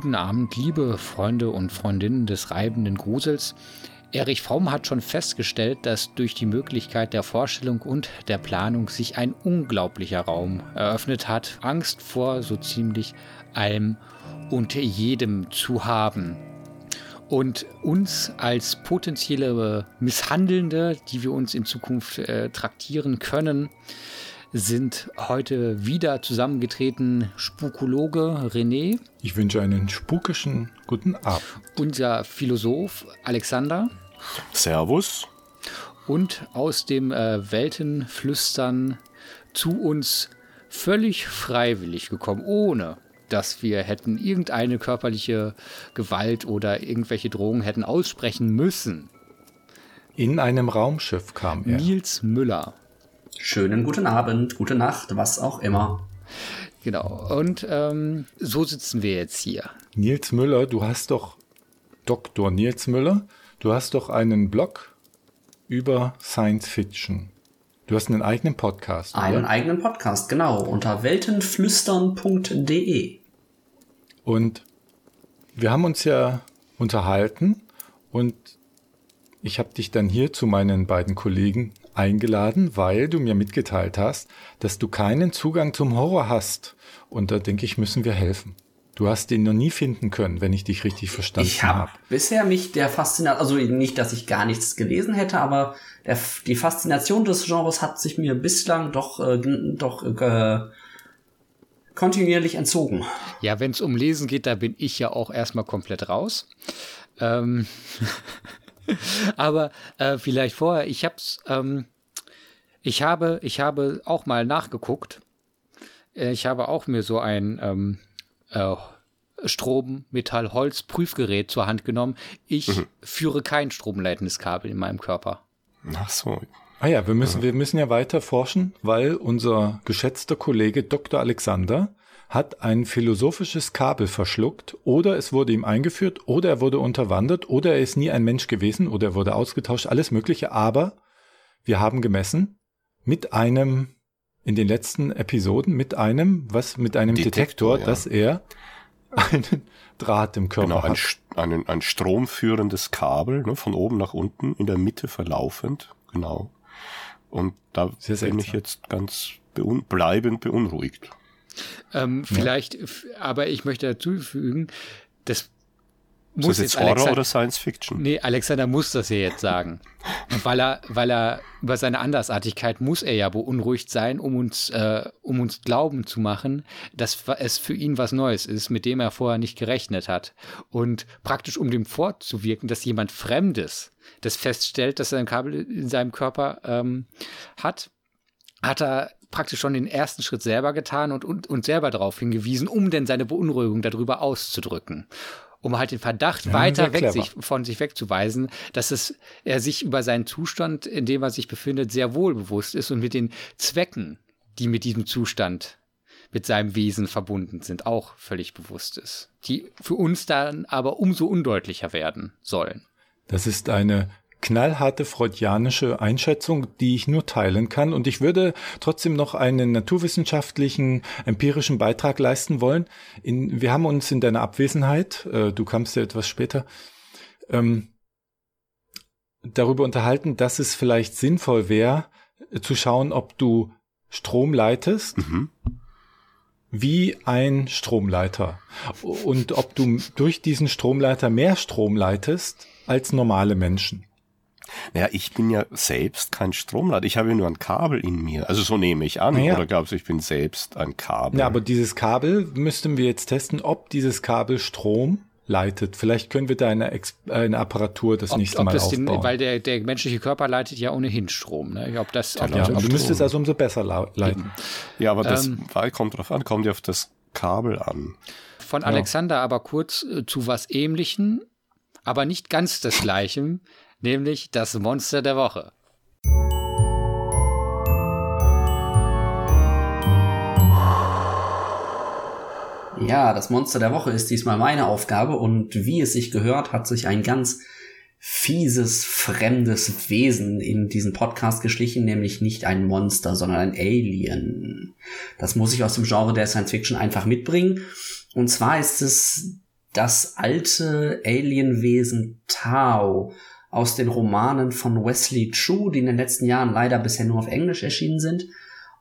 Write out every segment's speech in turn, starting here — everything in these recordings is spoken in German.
Guten Abend, liebe Freunde und Freundinnen des reibenden Grusels. Erich Fromm hat schon festgestellt, dass durch die Möglichkeit der Vorstellung und der Planung sich ein unglaublicher Raum eröffnet hat, Angst vor so ziemlich allem und jedem zu haben. Und uns als potenzielle Misshandelnde, die wir uns in Zukunft äh, traktieren können, sind heute wieder zusammengetreten Spukologe René. Ich wünsche einen spukischen guten Abend. Unser Philosoph Alexander. Servus. Und aus dem äh, Weltenflüstern zu uns völlig freiwillig gekommen, ohne dass wir hätten irgendeine körperliche Gewalt oder irgendwelche Drohungen hätten aussprechen müssen. In einem Raumschiff kam er. Nils Müller. Schönen guten Abend, gute Nacht, was auch immer. Genau, und ähm, so sitzen wir jetzt hier. Nils Müller, du hast doch, Dr. Nils Müller, du hast doch einen Blog über Science Fiction. Du hast einen eigenen Podcast. Oder? Einen eigenen Podcast, genau, unter weltenflüstern.de. Und wir haben uns ja unterhalten und ich habe dich dann hier zu meinen beiden Kollegen eingeladen, weil du mir mitgeteilt hast, dass du keinen Zugang zum Horror hast. Und da denke ich, müssen wir helfen. Du hast den noch nie finden können, wenn ich dich richtig verstanden habe. Ich habe hab. bisher mich der Faszination, also nicht, dass ich gar nichts gelesen hätte, aber der, die Faszination des Genres hat sich mir bislang doch, äh, doch äh, kontinuierlich entzogen. Ja, wenn es um Lesen geht, da bin ich ja auch erstmal komplett raus. Ähm Aber äh, vielleicht vorher, ich hab's, ähm, ich habe, ich habe auch mal nachgeguckt. Äh, ich habe auch mir so ein ähm, äh, Strom, Metall, Holz Prüfgerät zur Hand genommen. Ich mhm. führe kein stromleitendes Kabel in meinem Körper. Ach so. Ah ja, wir müssen, wir müssen ja weiter forschen, weil unser geschätzter Kollege Dr. Alexander hat ein philosophisches Kabel verschluckt oder es wurde ihm eingeführt oder er wurde unterwandert oder er ist nie ein Mensch gewesen oder er wurde ausgetauscht, alles Mögliche. Aber wir haben gemessen mit einem, in den letzten Episoden, mit einem, was, mit einem Detektor, Detektor ja. dass er einen Draht im Körper genau, ein, hat. Ein, ein stromführendes Kabel, ne, von oben nach unten, in der Mitte verlaufend, genau. Und da bin ich jetzt ganz beun bleibend beunruhigt. Ähm, vielleicht, ja. aber ich möchte dazu fügen, das muss ist das jetzt Horror Alexander, oder Science Fiction? Nee, Alexander muss das ja jetzt sagen. weil er, weil er über seine Andersartigkeit muss er ja beunruhigt sein, um uns, äh, um uns glauben zu machen, dass es für ihn was Neues ist, mit dem er vorher nicht gerechnet hat. Und praktisch um dem vorzuwirken, dass jemand Fremdes das feststellt, dass er ein Kabel in seinem Körper ähm, hat, hat er praktisch schon den ersten Schritt selber getan und, und, und selber darauf hingewiesen, um denn seine Beunruhigung darüber auszudrücken. Um halt den Verdacht ja, weiter weg sich, von sich wegzuweisen, dass es, er sich über seinen Zustand, in dem er sich befindet, sehr wohl bewusst ist und mit den Zwecken, die mit diesem Zustand mit seinem Wesen verbunden sind, auch völlig bewusst ist. Die für uns dann aber umso undeutlicher werden sollen. Das ist eine knallharte freudianische Einschätzung, die ich nur teilen kann. Und ich würde trotzdem noch einen naturwissenschaftlichen, empirischen Beitrag leisten wollen. In, wir haben uns in deiner Abwesenheit, äh, du kamst ja etwas später, ähm, darüber unterhalten, dass es vielleicht sinnvoll wäre, äh, zu schauen, ob du Strom leitest. Mhm. Wie ein Stromleiter. Und ob du durch diesen Stromleiter mehr Strom leitest als normale Menschen. Naja, ich bin ja selbst kein Stromleiter. Ich habe ja nur ein Kabel in mir. Also so nehme ich an. Naja. Oder glaubst du, ich bin selbst ein Kabel? Ja, aber dieses Kabel müssten wir jetzt testen, ob dieses Kabel Strom leitet. Vielleicht können wir da eine, Ex eine Apparatur das ob, nächste ob Mal das aufbauen. Den, weil der, der menschliche Körper leitet ja ohnehin Strom. Ne? Ob das, ob ja, aber du müsstest also umso besser leiten. Ja, aber das ähm, kommt drauf an, kommt ja auf das Kabel an. Von Alexander ja. aber kurz äh, zu was Ähnlichem, aber nicht ganz das Gleiche nämlich das Monster der Woche. Ja, das Monster der Woche ist diesmal meine Aufgabe und wie es sich gehört, hat sich ein ganz fieses, fremdes Wesen in diesen Podcast geschlichen, nämlich nicht ein Monster, sondern ein Alien. Das muss ich aus dem Genre der Science Fiction einfach mitbringen. Und zwar ist es das alte Alienwesen Tao aus den Romanen von Wesley Chu, die in den letzten Jahren leider bisher nur auf Englisch erschienen sind.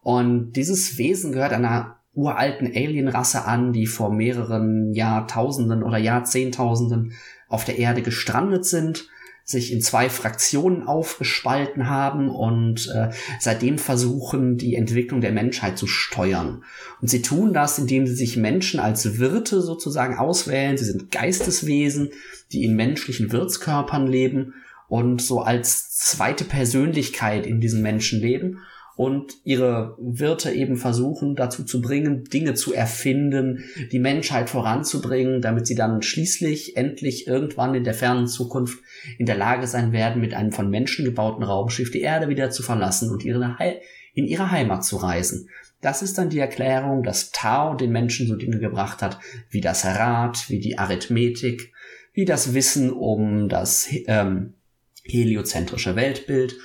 Und dieses Wesen gehört einer uralten Alienrasse an, die vor mehreren Jahrtausenden oder Jahrzehntausenden auf der Erde gestrandet sind sich in zwei Fraktionen aufgespalten haben und äh, seitdem versuchen, die Entwicklung der Menschheit zu steuern. Und sie tun das, indem sie sich Menschen als Wirte sozusagen auswählen. Sie sind Geisteswesen, die in menschlichen Wirtskörpern leben und so als zweite Persönlichkeit in diesen Menschen leben und ihre Wirte eben versuchen dazu zu bringen, Dinge zu erfinden, die Menschheit voranzubringen, damit sie dann schließlich endlich irgendwann in der fernen Zukunft in der Lage sein werden, mit einem von Menschen gebauten Raumschiff die Erde wieder zu verlassen und in ihre Heimat zu reisen. Das ist dann die Erklärung, dass Tao den Menschen so Dinge gebracht hat, wie das Rad, wie die Arithmetik, wie das Wissen um das ähm, heliozentrische Weltbild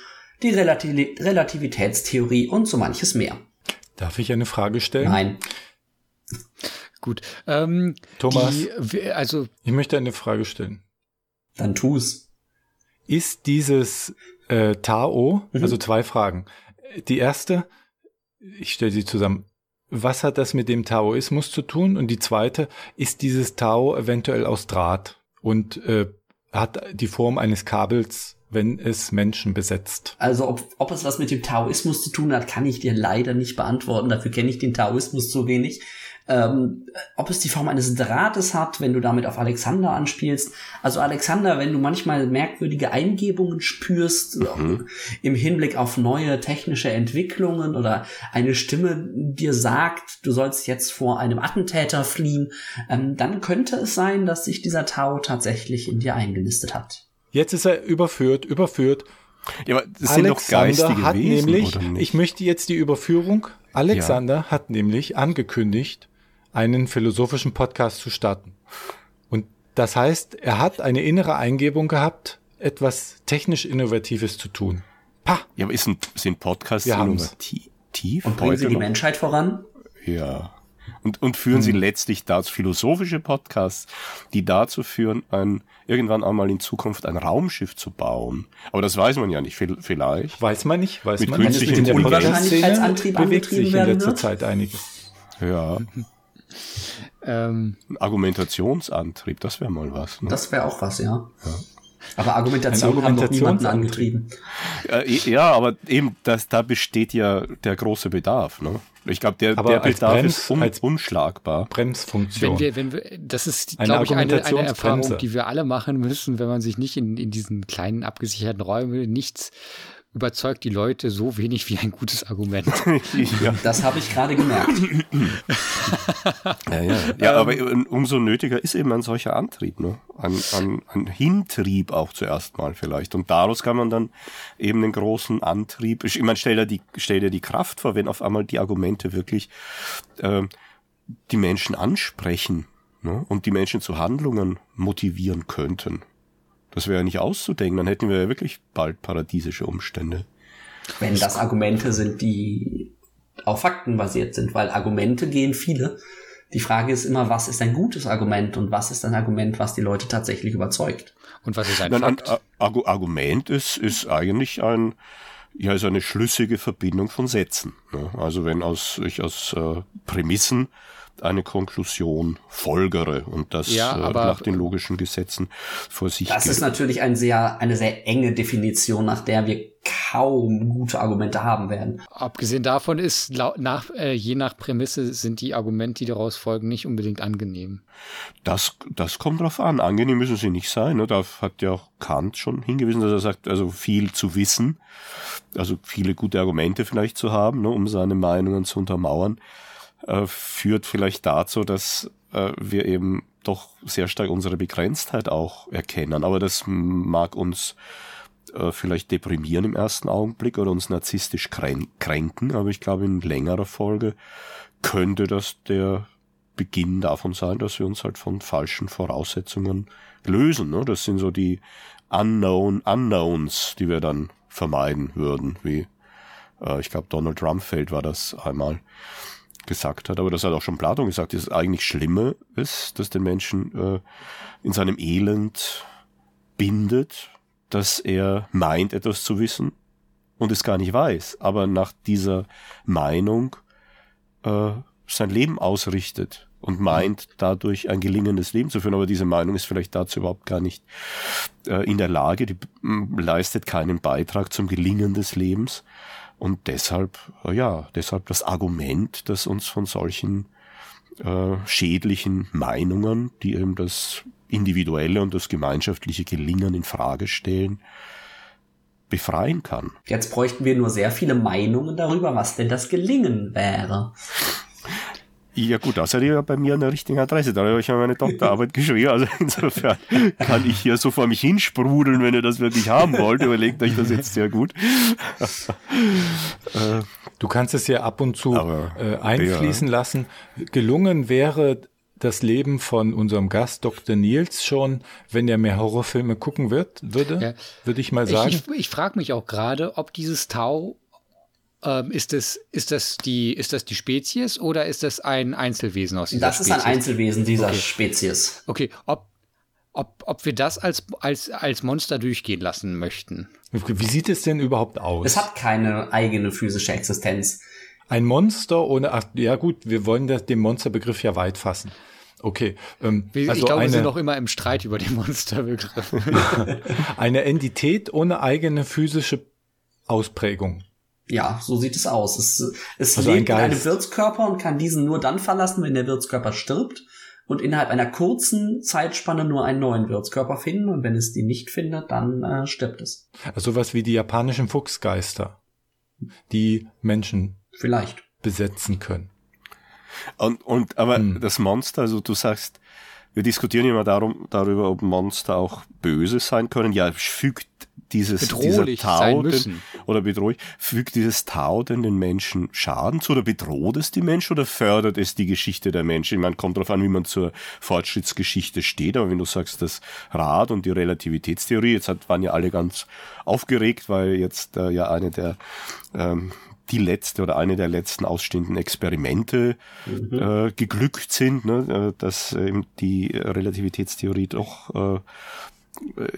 die Relativ Relativitätstheorie und so manches mehr. Darf ich eine Frage stellen? Nein. Gut. Ähm, Thomas, die, also ich möchte eine Frage stellen. Dann tu's. Ist dieses äh, Tao, mhm. also zwei Fragen. Die erste, ich stelle sie zusammen. Was hat das mit dem Taoismus zu tun? Und die zweite, ist dieses Tao eventuell aus Draht und äh, hat die Form eines Kabels wenn es Menschen besetzt? Also ob, ob es was mit dem Taoismus zu tun hat, kann ich dir leider nicht beantworten. Dafür kenne ich den Taoismus zu wenig. Ähm, ob es die Form eines Drahtes hat, wenn du damit auf Alexander anspielst. Also Alexander, wenn du manchmal merkwürdige Eingebungen spürst mhm. im Hinblick auf neue technische Entwicklungen oder eine Stimme dir sagt, du sollst jetzt vor einem Attentäter fliehen, ähm, dann könnte es sein, dass sich dieser Tao tatsächlich in dir eingenistet hat. Jetzt ist er überführt, überführt. Ja, aber das sind doch geistige hat Wesen, nämlich, ich möchte jetzt die Überführung. Alexander ja. hat nämlich angekündigt, einen philosophischen Podcast zu starten. Und das heißt, er hat eine innere Eingebung gehabt, etwas technisch Innovatives zu tun. Pah! Ja, aber ist ein, sind Podcasts innovativ? Und bringen sie die Menschheit voran? Ja. Und, und führen hm. sie letztlich dazu, philosophische Podcasts, die dazu führen, ein irgendwann einmal in Zukunft ein Raumschiff zu bauen. Aber das weiß man ja nicht, vielleicht. Weiß man nicht, weiß mit man nicht. In der Podcast-Szene bewegt sich in letzter wird? Zeit einiges. Ja. ähm. Argumentationsantrieb, das wäre mal was. Ne? Das wäre auch was, ja. ja. Aber Argumentation, haben noch niemanden angetrieben. Ja, aber eben, das, da besteht ja der große Bedarf. Ne? Ich glaube, der, der Bedarf Brems, ist un, unschlagbar. Bremsfunktion. Wenn wir, wenn wir, das ist, glaube ich, eine, eine Erfahrung, die wir alle machen müssen, wenn man sich nicht in, in diesen kleinen abgesicherten Räumen nichts überzeugt die Leute so wenig wie ein gutes Argument. ja. Das habe ich gerade gemerkt. ja, ja. ja, aber umso nötiger ist eben ein solcher Antrieb, ne? Ein, ein, ein Hintrieb auch zuerst mal vielleicht. Und daraus kann man dann eben den großen Antrieb, ich meine, stell dir die, stell dir die Kraft vor, wenn auf einmal die Argumente wirklich äh, die Menschen ansprechen ne? und die Menschen zu Handlungen motivieren könnten. Das wäre ja nicht auszudenken, dann hätten wir ja wirklich bald paradiesische Umstände. Wenn das Argumente sind, die auf Fakten basiert sind, weil Argumente gehen viele. Die Frage ist immer, was ist ein gutes Argument und was ist ein Argument, was die Leute tatsächlich überzeugt? Und was ist ein Nein, Fakt? Ein Argument ist, ist eigentlich ein, ja, ist eine schlüssige Verbindung von Sätzen. Ne? Also wenn aus, ich aus äh, Prämissen eine Konklusion folgere und das ja, äh, nach den logischen Gesetzen vor sich Das ist natürlich ein sehr, eine sehr enge Definition, nach der wir kaum gute Argumente haben werden. Abgesehen davon ist nach, äh, je nach Prämisse sind die Argumente, die daraus folgen, nicht unbedingt angenehm. Das, das kommt drauf an. Angenehm müssen sie nicht sein. Ne? Da hat ja auch Kant schon hingewiesen, dass er sagt, also viel zu wissen, also viele gute Argumente vielleicht zu haben, ne, um seine Meinungen zu untermauern äh, führt vielleicht dazu, dass äh, wir eben doch sehr stark unsere Begrenztheit auch erkennen. Aber das mag uns äh, vielleicht deprimieren im ersten Augenblick oder uns narzisstisch kränken, aber ich glaube, in längerer Folge könnte das der Beginn davon sein, dass wir uns halt von falschen Voraussetzungen lösen. Ne? Das sind so die Unknown Unknowns, die wir dann vermeiden würden, wie äh, ich glaube Donald Rumfeld war das einmal gesagt hat, aber das hat auch schon Platon gesagt, dass es eigentlich Schlimme ist, dass den Menschen äh, in seinem Elend bindet, dass er meint, etwas zu wissen und es gar nicht weiß, aber nach dieser Meinung äh, sein Leben ausrichtet und meint, dadurch ein gelingendes Leben zu führen. Aber diese Meinung ist vielleicht dazu überhaupt gar nicht äh, in der Lage, die äh, leistet keinen Beitrag zum Gelingen des Lebens. Und deshalb, äh, ja, deshalb das Argument, das uns von solchen äh, schädlichen Meinungen, die eben das individuelle und das gemeinschaftliche Gelingen in Frage stellen, befreien kann. Jetzt bräuchten wir nur sehr viele Meinungen darüber, was denn das Gelingen wäre. Ja gut, das seid ihr ja bei mir an der richtigen Adresse. Da habe ich ja meine Doktorarbeit geschrieben. Also insofern kann ich hier so vor mich hinsprudeln, wenn ihr das wirklich haben wollt. Überlegt euch das jetzt sehr gut. du kannst es ja ab und zu Aber, äh, einfließen ja. lassen. Gelungen wäre das Leben von unserem Gast Dr. Nils schon, wenn er mehr Horrorfilme gucken wird, würde, ja. würde ich mal sagen. Ich, ich, ich frage mich auch gerade, ob dieses Tau ähm, ist, das, ist, das die, ist das die Spezies oder ist das ein Einzelwesen aus dieser Spezies? Das ist ein Einzelwesen dieser okay. Spezies. Okay, ob, ob, ob wir das als, als, als Monster durchgehen lassen möchten. Wie sieht es denn überhaupt aus? Es hat keine eigene physische Existenz. Ein Monster ohne, ach, ja gut, wir wollen das, den Monsterbegriff ja weit fassen. Okay. Ähm, ich also glaube, wir sind noch immer im Streit über den Monsterbegriff. eine Entität ohne eigene physische Ausprägung. Ja, so sieht es aus. Es, es also lebt ein in einem Wirtskörper und kann diesen nur dann verlassen, wenn der Wirtskörper stirbt und innerhalb einer kurzen Zeitspanne nur einen neuen Wirtskörper finden und wenn es die nicht findet, dann äh, stirbt es. Also was wie die japanischen Fuchsgeister, die Menschen vielleicht besetzen können. Und, und aber hm. das Monster, also du sagst, wir diskutieren immer darum, darüber, ob Monster auch böse sein können. Ja, fügt dieses bedrohlich dieser Tau den, oder bedrohlich, fügt dieses Tau denn den Menschen Schaden zu oder bedroht es die Menschen oder fördert es die Geschichte der Menschen? Ich meine, kommt darauf an, wie man zur Fortschrittsgeschichte steht, aber wenn du sagst, das Rad und die Relativitätstheorie, jetzt hat, waren ja alle ganz aufgeregt, weil jetzt äh, ja eine der ähm, die letzte oder eine der letzten ausstehenden Experimente mhm. äh, geglückt sind, ne, äh, dass eben die Relativitätstheorie doch äh, äh,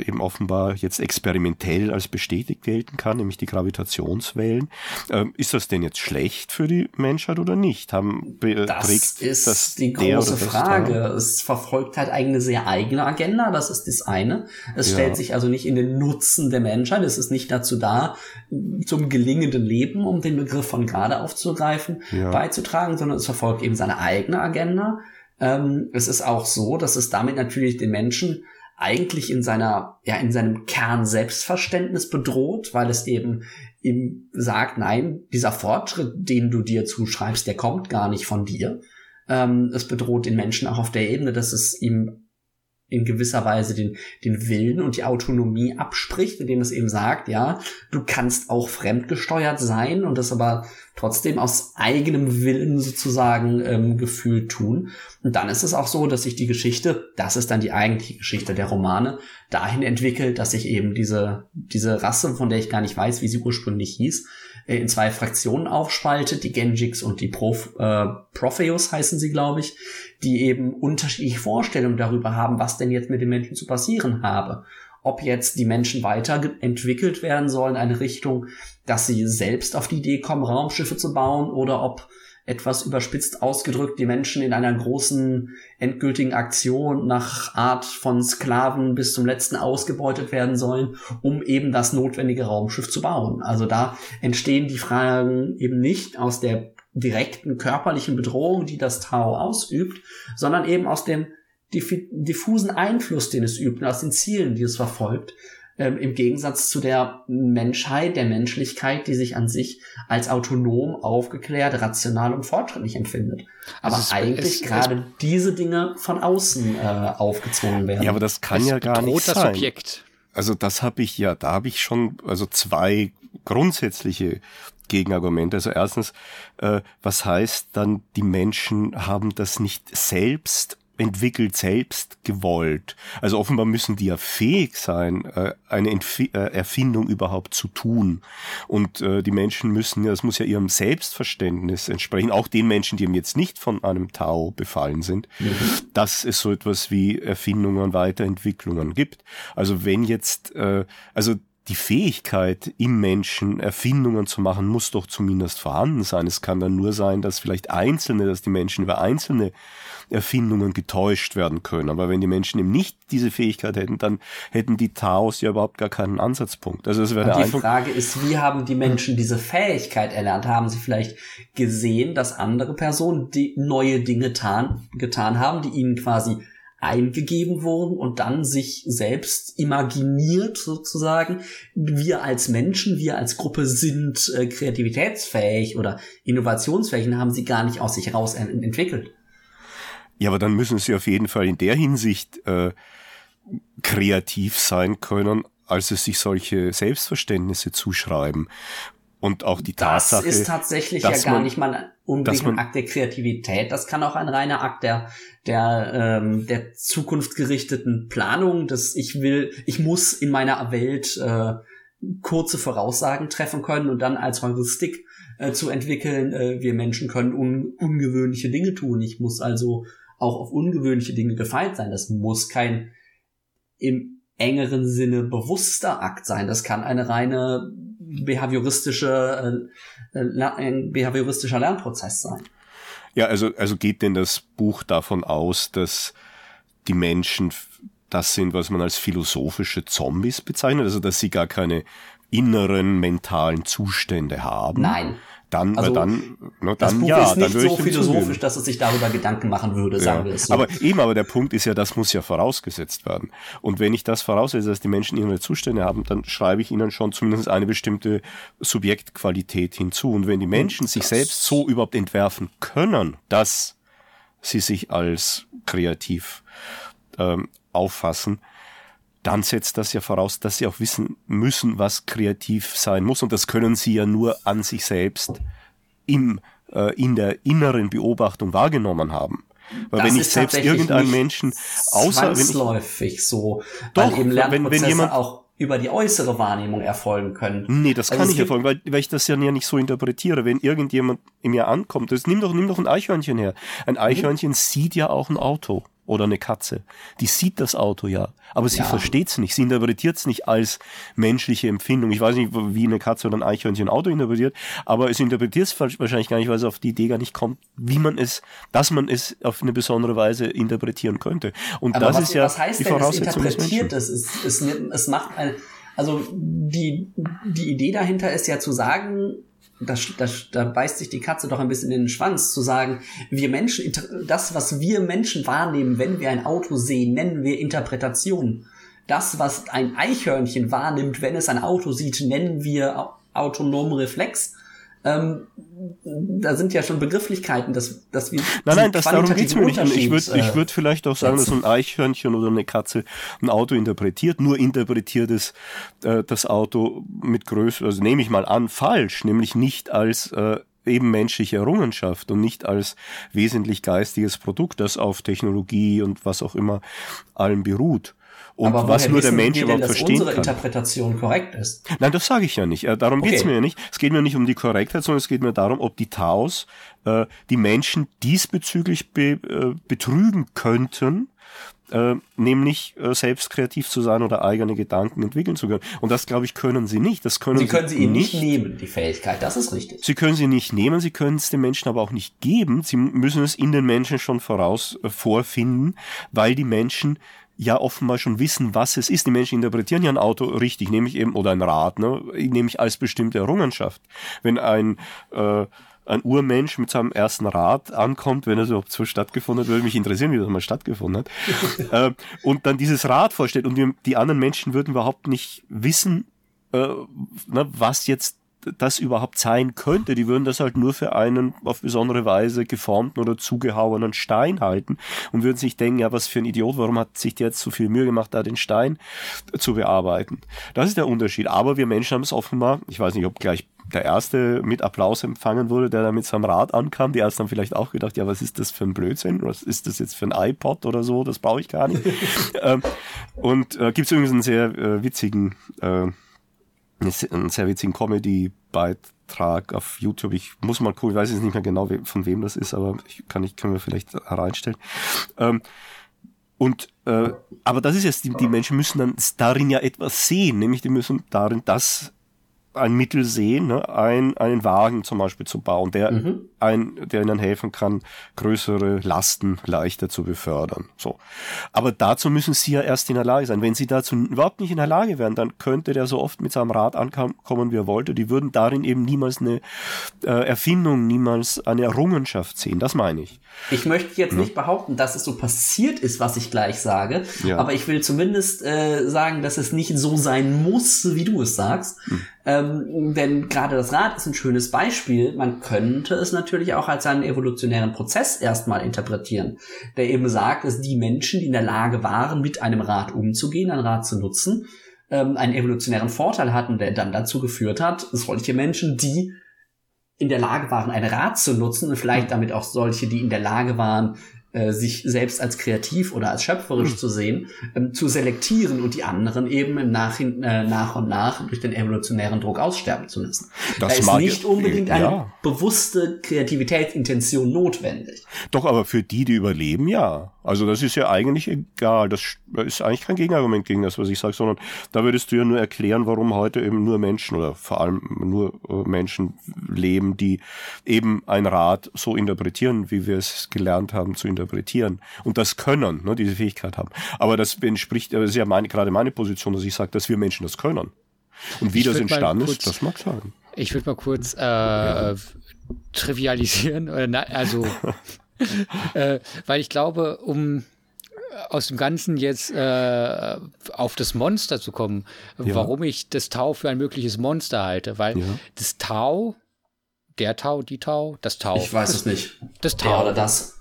eben offenbar jetzt experimentell als bestätigt gelten kann, nämlich die Gravitationswellen. Ähm, ist das denn jetzt schlecht für die Menschheit oder nicht? Haben, das ist das die große Frage. Es verfolgt halt eine sehr eigene Agenda, das ist das eine. Es ja. stellt sich also nicht in den Nutzen der Menschheit, es ist nicht dazu da, zum gelingenden Leben, um den Begriff von gerade aufzugreifen, ja. beizutragen, sondern es verfolgt eben seine eigene Agenda. Ähm, es ist auch so, dass es damit natürlich den Menschen eigentlich in seiner, ja, in seinem Kern Selbstverständnis bedroht, weil es eben ihm sagt, nein, dieser Fortschritt, den du dir zuschreibst, der kommt gar nicht von dir. Ähm, es bedroht den Menschen auch auf der Ebene, dass es ihm in gewisser Weise den, den Willen und die Autonomie abspricht, indem es eben sagt, ja, du kannst auch fremdgesteuert sein und das aber trotzdem aus eigenem Willen sozusagen ähm, gefühlt tun. Und dann ist es auch so, dass sich die Geschichte, das ist dann die eigentliche Geschichte der Romane, dahin entwickelt, dass sich eben diese, diese Rasse, von der ich gar nicht weiß, wie sie ursprünglich hieß, äh, in zwei Fraktionen aufspaltet, die Genjiks und die Prof, äh, Propheus heißen sie, glaube ich, die eben unterschiedliche Vorstellungen darüber haben, was denn jetzt mit den Menschen zu passieren habe. Ob jetzt die Menschen weiterentwickelt werden sollen in eine Richtung, dass sie selbst auf die Idee kommen, Raumschiffe zu bauen, oder ob etwas überspitzt ausgedrückt die Menschen in einer großen endgültigen Aktion nach Art von Sklaven bis zum letzten ausgebeutet werden sollen, um eben das notwendige Raumschiff zu bauen. Also da entstehen die Fragen eben nicht aus der direkten körperlichen Bedrohung, die das Tau ausübt, sondern eben aus dem diffusen Einfluss, den es übt, aus den Zielen, die es verfolgt, ähm, im Gegensatz zu der Menschheit, der Menschlichkeit, die sich an sich als autonom, aufgeklärt, rational und fortschrittlich empfindet. Aber also eigentlich gerade diese Dinge von außen äh, aufgezwungen werden. Ja, aber das kann es ja gar nicht sein. Subjekt. Also das habe ich ja, da habe ich schon also zwei grundsätzliche Gegenargumente. Also erstens, äh, was heißt dann, die Menschen haben das nicht selbst entwickelt, selbst gewollt. Also offenbar müssen die ja fähig sein, äh, eine Entf äh, Erfindung überhaupt zu tun. Und äh, die Menschen müssen ja, das muss ja ihrem Selbstverständnis entsprechen, auch den Menschen, die eben jetzt nicht von einem Tau befallen sind, mhm. dass es so etwas wie Erfindungen, Weiterentwicklungen gibt. Also wenn jetzt, also die Fähigkeit im Menschen Erfindungen zu machen, muss doch zumindest vorhanden sein. Es kann dann nur sein, dass vielleicht Einzelne, dass die Menschen über einzelne Erfindungen getäuscht werden können. Aber wenn die Menschen eben nicht diese Fähigkeit hätten, dann hätten die Taos ja überhaupt gar keinen Ansatzpunkt. Also es wäre der Die Eindruck, Frage ist, wie haben die Menschen diese Fähigkeit erlernt? Haben sie vielleicht gesehen, dass andere Personen die neue Dinge tan, getan haben, die ihnen quasi eingegeben wurden und dann sich selbst imaginiert sozusagen. Wir als Menschen, wir als Gruppe sind äh, kreativitätsfähig oder innovationsfähig und haben sie gar nicht aus sich heraus ent entwickelt. Ja, aber dann müssen sie auf jeden Fall in der Hinsicht äh, kreativ sein können, als es sich solche Selbstverständnisse zuschreiben. Und auch die Tatsache. Das ist tatsächlich ja gar man, nicht mal unbedingt ein Akt der Kreativität. Das kann auch ein reiner Akt der, der, ähm, der zukunftsgerichteten Planung, dass ich will, ich muss in meiner Welt äh, kurze Voraussagen treffen können und dann als Heuristik äh, zu entwickeln, äh, wir Menschen können un ungewöhnliche Dinge tun. Ich muss also auch auf ungewöhnliche Dinge gefeilt sein. Das muss kein im engeren Sinne bewusster Akt sein. Das kann eine reine behavioristische, äh, äh ein behavioristischer Lernprozess sein. Ja, also, also geht denn das Buch davon aus, dass die Menschen das sind, was man als philosophische Zombies bezeichnet, also dass sie gar keine inneren mentalen Zustände haben? Nein, dann, also, dann, ne, dann das Buch ja, ist nicht so philosophisch, dass es sich darüber Gedanken machen würde, sagen ja. wir es so. Aber eben, aber der Punkt ist ja, das muss ja vorausgesetzt werden. Und wenn ich das voraussetze, dass die Menschen ihre Zustände haben, dann schreibe ich ihnen schon zumindest eine bestimmte Subjektqualität hinzu. Und wenn die Menschen sich selbst so überhaupt entwerfen können, dass sie sich als kreativ ähm, auffassen, dann setzt das ja voraus, dass sie auch wissen müssen, was kreativ sein muss. Und das können sie ja nur an sich selbst im, äh, in der inneren Beobachtung wahrgenommen haben. Weil das wenn ich selbst irgendeinen Menschen außer wenn ich, so, doch, weil eben wenn, wenn jemand auch über die äußere Wahrnehmung erfolgen können. Nee, das also kann nicht erfolgen, weil, weil ich das ja nicht so interpretiere. Wenn irgendjemand in mir ankommt, das, nimm doch, nimm doch ein Eichhörnchen her. Ein Eichhörnchen mhm. sieht ja auch ein Auto oder eine Katze. Die sieht das Auto ja, aber sie ja. versteht es nicht. Sie interpretiert es nicht als menschliche Empfindung. Ich weiß nicht, wie eine Katze oder ein Eichhörnchen ein Auto interpretiert, aber es interpretiert es wahrscheinlich gar nicht, weil es auf die Idee gar nicht kommt, wie man es, dass man es auf eine besondere Weise interpretieren könnte. Und aber das was, ist ja was heißt die denn, Voraussetzung es interpretiert des Es, es, es macht ein, also die, die Idee dahinter ist ja zu sagen, das, das, da beißt sich die Katze doch ein bisschen in den Schwanz, zu sagen, wir Menschen, das, was wir Menschen wahrnehmen, wenn wir ein Auto sehen, nennen wir Interpretation. Das, was ein Eichhörnchen wahrnimmt, wenn es ein Auto sieht, nennen wir autonomen Reflex ähm, da sind ja schon Begrifflichkeiten, dass, dass wir. Nein, nein, das, darum geht's mir nicht. Ich würde ich würd vielleicht auch sagen, dass ein Eichhörnchen oder eine Katze ein Auto interpretiert, nur interpretiert es äh, das Auto mit Größe, also nehme ich mal an, falsch, nämlich nicht als äh, eben menschliche Errungenschaft und nicht als wesentlich geistiges Produkt, das auf Technologie und was auch immer allem beruht. Und Aber was nur der Mensch überhaupt denn, verstehen unsere kann. Interpretation korrekt ist. Nein, das sage ich ja nicht. Äh, darum okay. geht's mir ja nicht. Es geht mir nicht um die Korrektheit, sondern es geht mir darum, ob die Taos äh, die Menschen diesbezüglich be, äh, betrügen könnten, äh, nämlich äh, selbst kreativ zu sein oder eigene Gedanken entwickeln zu können. Und das, glaube ich, können sie nicht. Das können sie können sie ihnen nicht nehmen, die Fähigkeit, das ist richtig. Sie können sie nicht nehmen, sie können es den Menschen aber auch nicht geben. Sie müssen es in den Menschen schon voraus äh, vorfinden, weil die Menschen ja offenbar schon wissen, was es ist. Die Menschen interpretieren ja ein Auto richtig, nämlich eben, oder ein Rad, ne, nämlich als bestimmte Errungenschaft. Wenn ein, äh, ein Urmensch mit seinem ersten Rad ankommt, wenn er überhaupt so stattgefunden hat, würde mich interessieren, wie das mal stattgefunden hat, äh, und dann dieses Rad vorstellt und die, die anderen Menschen würden überhaupt nicht wissen, äh, ne, was jetzt das überhaupt sein könnte. Die würden das halt nur für einen auf besondere Weise geformten oder zugehauenen Stein halten und würden sich denken, ja, was für ein Idiot, warum hat sich der jetzt so viel Mühe gemacht, da den Stein zu bearbeiten? Das ist der Unterschied. Aber wir Menschen haben es offenbar, ich weiß nicht, ob gleich der erste mit Applaus empfangen wurde, der da mit seinem Rad ankam. Die ersten haben vielleicht auch gedacht, ja, was ist das für ein Blödsinn? Was ist das jetzt für ein iPod oder so? Das brauche ich gar nicht. ähm, und äh, gibt es übrigens einen sehr äh, witzigen, äh, einen sehr witzigen Comedy-Beitrag auf YouTube. Ich muss mal gucken, ich weiß jetzt nicht mehr genau, von wem das ist, aber ich kann ich können wir vielleicht reinstellen. Ähm, und äh, aber das ist jetzt, die, die Menschen müssen dann darin ja etwas sehen, nämlich die müssen darin das ein Mittel sehen, ne? ein, einen Wagen zum Beispiel zu bauen, der, mhm. ein, der ihnen helfen kann, größere Lasten leichter zu befördern. So. Aber dazu müssen sie ja erst in der Lage sein. Wenn sie dazu überhaupt nicht in der Lage wären, dann könnte der so oft mit seinem Rad ankommen, wie er wollte. Die würden darin eben niemals eine äh, Erfindung, niemals eine Errungenschaft sehen. Das meine ich. Ich möchte jetzt ja. nicht behaupten, dass es so passiert ist, was ich gleich sage, ja. aber ich will zumindest äh, sagen, dass es nicht so sein muss, wie du es sagst. Hm. Ähm, denn gerade das Rad ist ein schönes Beispiel. Man könnte es natürlich auch als einen evolutionären Prozess erstmal interpretieren, der eben sagt, dass die Menschen, die in der Lage waren, mit einem Rad umzugehen, ein Rad zu nutzen, ähm, einen evolutionären Vorteil hatten, der dann dazu geführt hat, solche Menschen, die in der Lage waren, ein Rad zu nutzen und vielleicht damit auch solche, die in der Lage waren, äh, sich selbst als kreativ oder als schöpferisch mhm. zu sehen, ähm, zu selektieren und die anderen eben im Nachhin, äh, nach und nach durch den evolutionären Druck aussterben zu lassen. Das da ist nicht unbedingt eine ja. bewusste Kreativitätsintention notwendig. Doch, aber für die, die überleben, ja. Also das ist ja eigentlich egal. Das ist eigentlich kein Gegenargument gegen das, was ich sage, sondern da würdest du ja nur erklären, warum heute eben nur Menschen oder vor allem nur äh, Menschen leben, die eben ein Rad so interpretieren, wie wir es gelernt haben zu interpretieren und das können, ne, diese Fähigkeit haben. Aber das entspricht, das ist ja meine, gerade meine Position, dass ich sage, dass wir Menschen das können. Und wie ich das entstanden kurz, ist, das mag sein. Ich würde mal kurz äh, ja. trivialisieren, also äh, weil ich glaube, um aus dem Ganzen jetzt äh, auf das Monster zu kommen, ja. warum ich das Tau für ein mögliches Monster halte, weil ja. das Tau, der Tau, die Tau, das Tau. Ich weiß es nicht. Das Tau. Der oder das.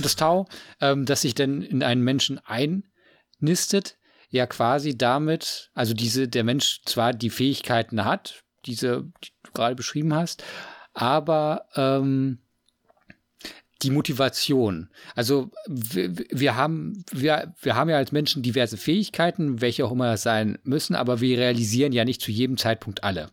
Das Tau, ähm, das sich dann in einen Menschen einnistet, ja quasi damit, also diese, der Mensch zwar die Fähigkeiten hat, diese, die du gerade beschrieben hast, aber ähm, die Motivation. Also wir, wir, haben, wir, wir haben ja als Menschen diverse Fähigkeiten, welche auch immer sein müssen, aber wir realisieren ja nicht zu jedem Zeitpunkt alle.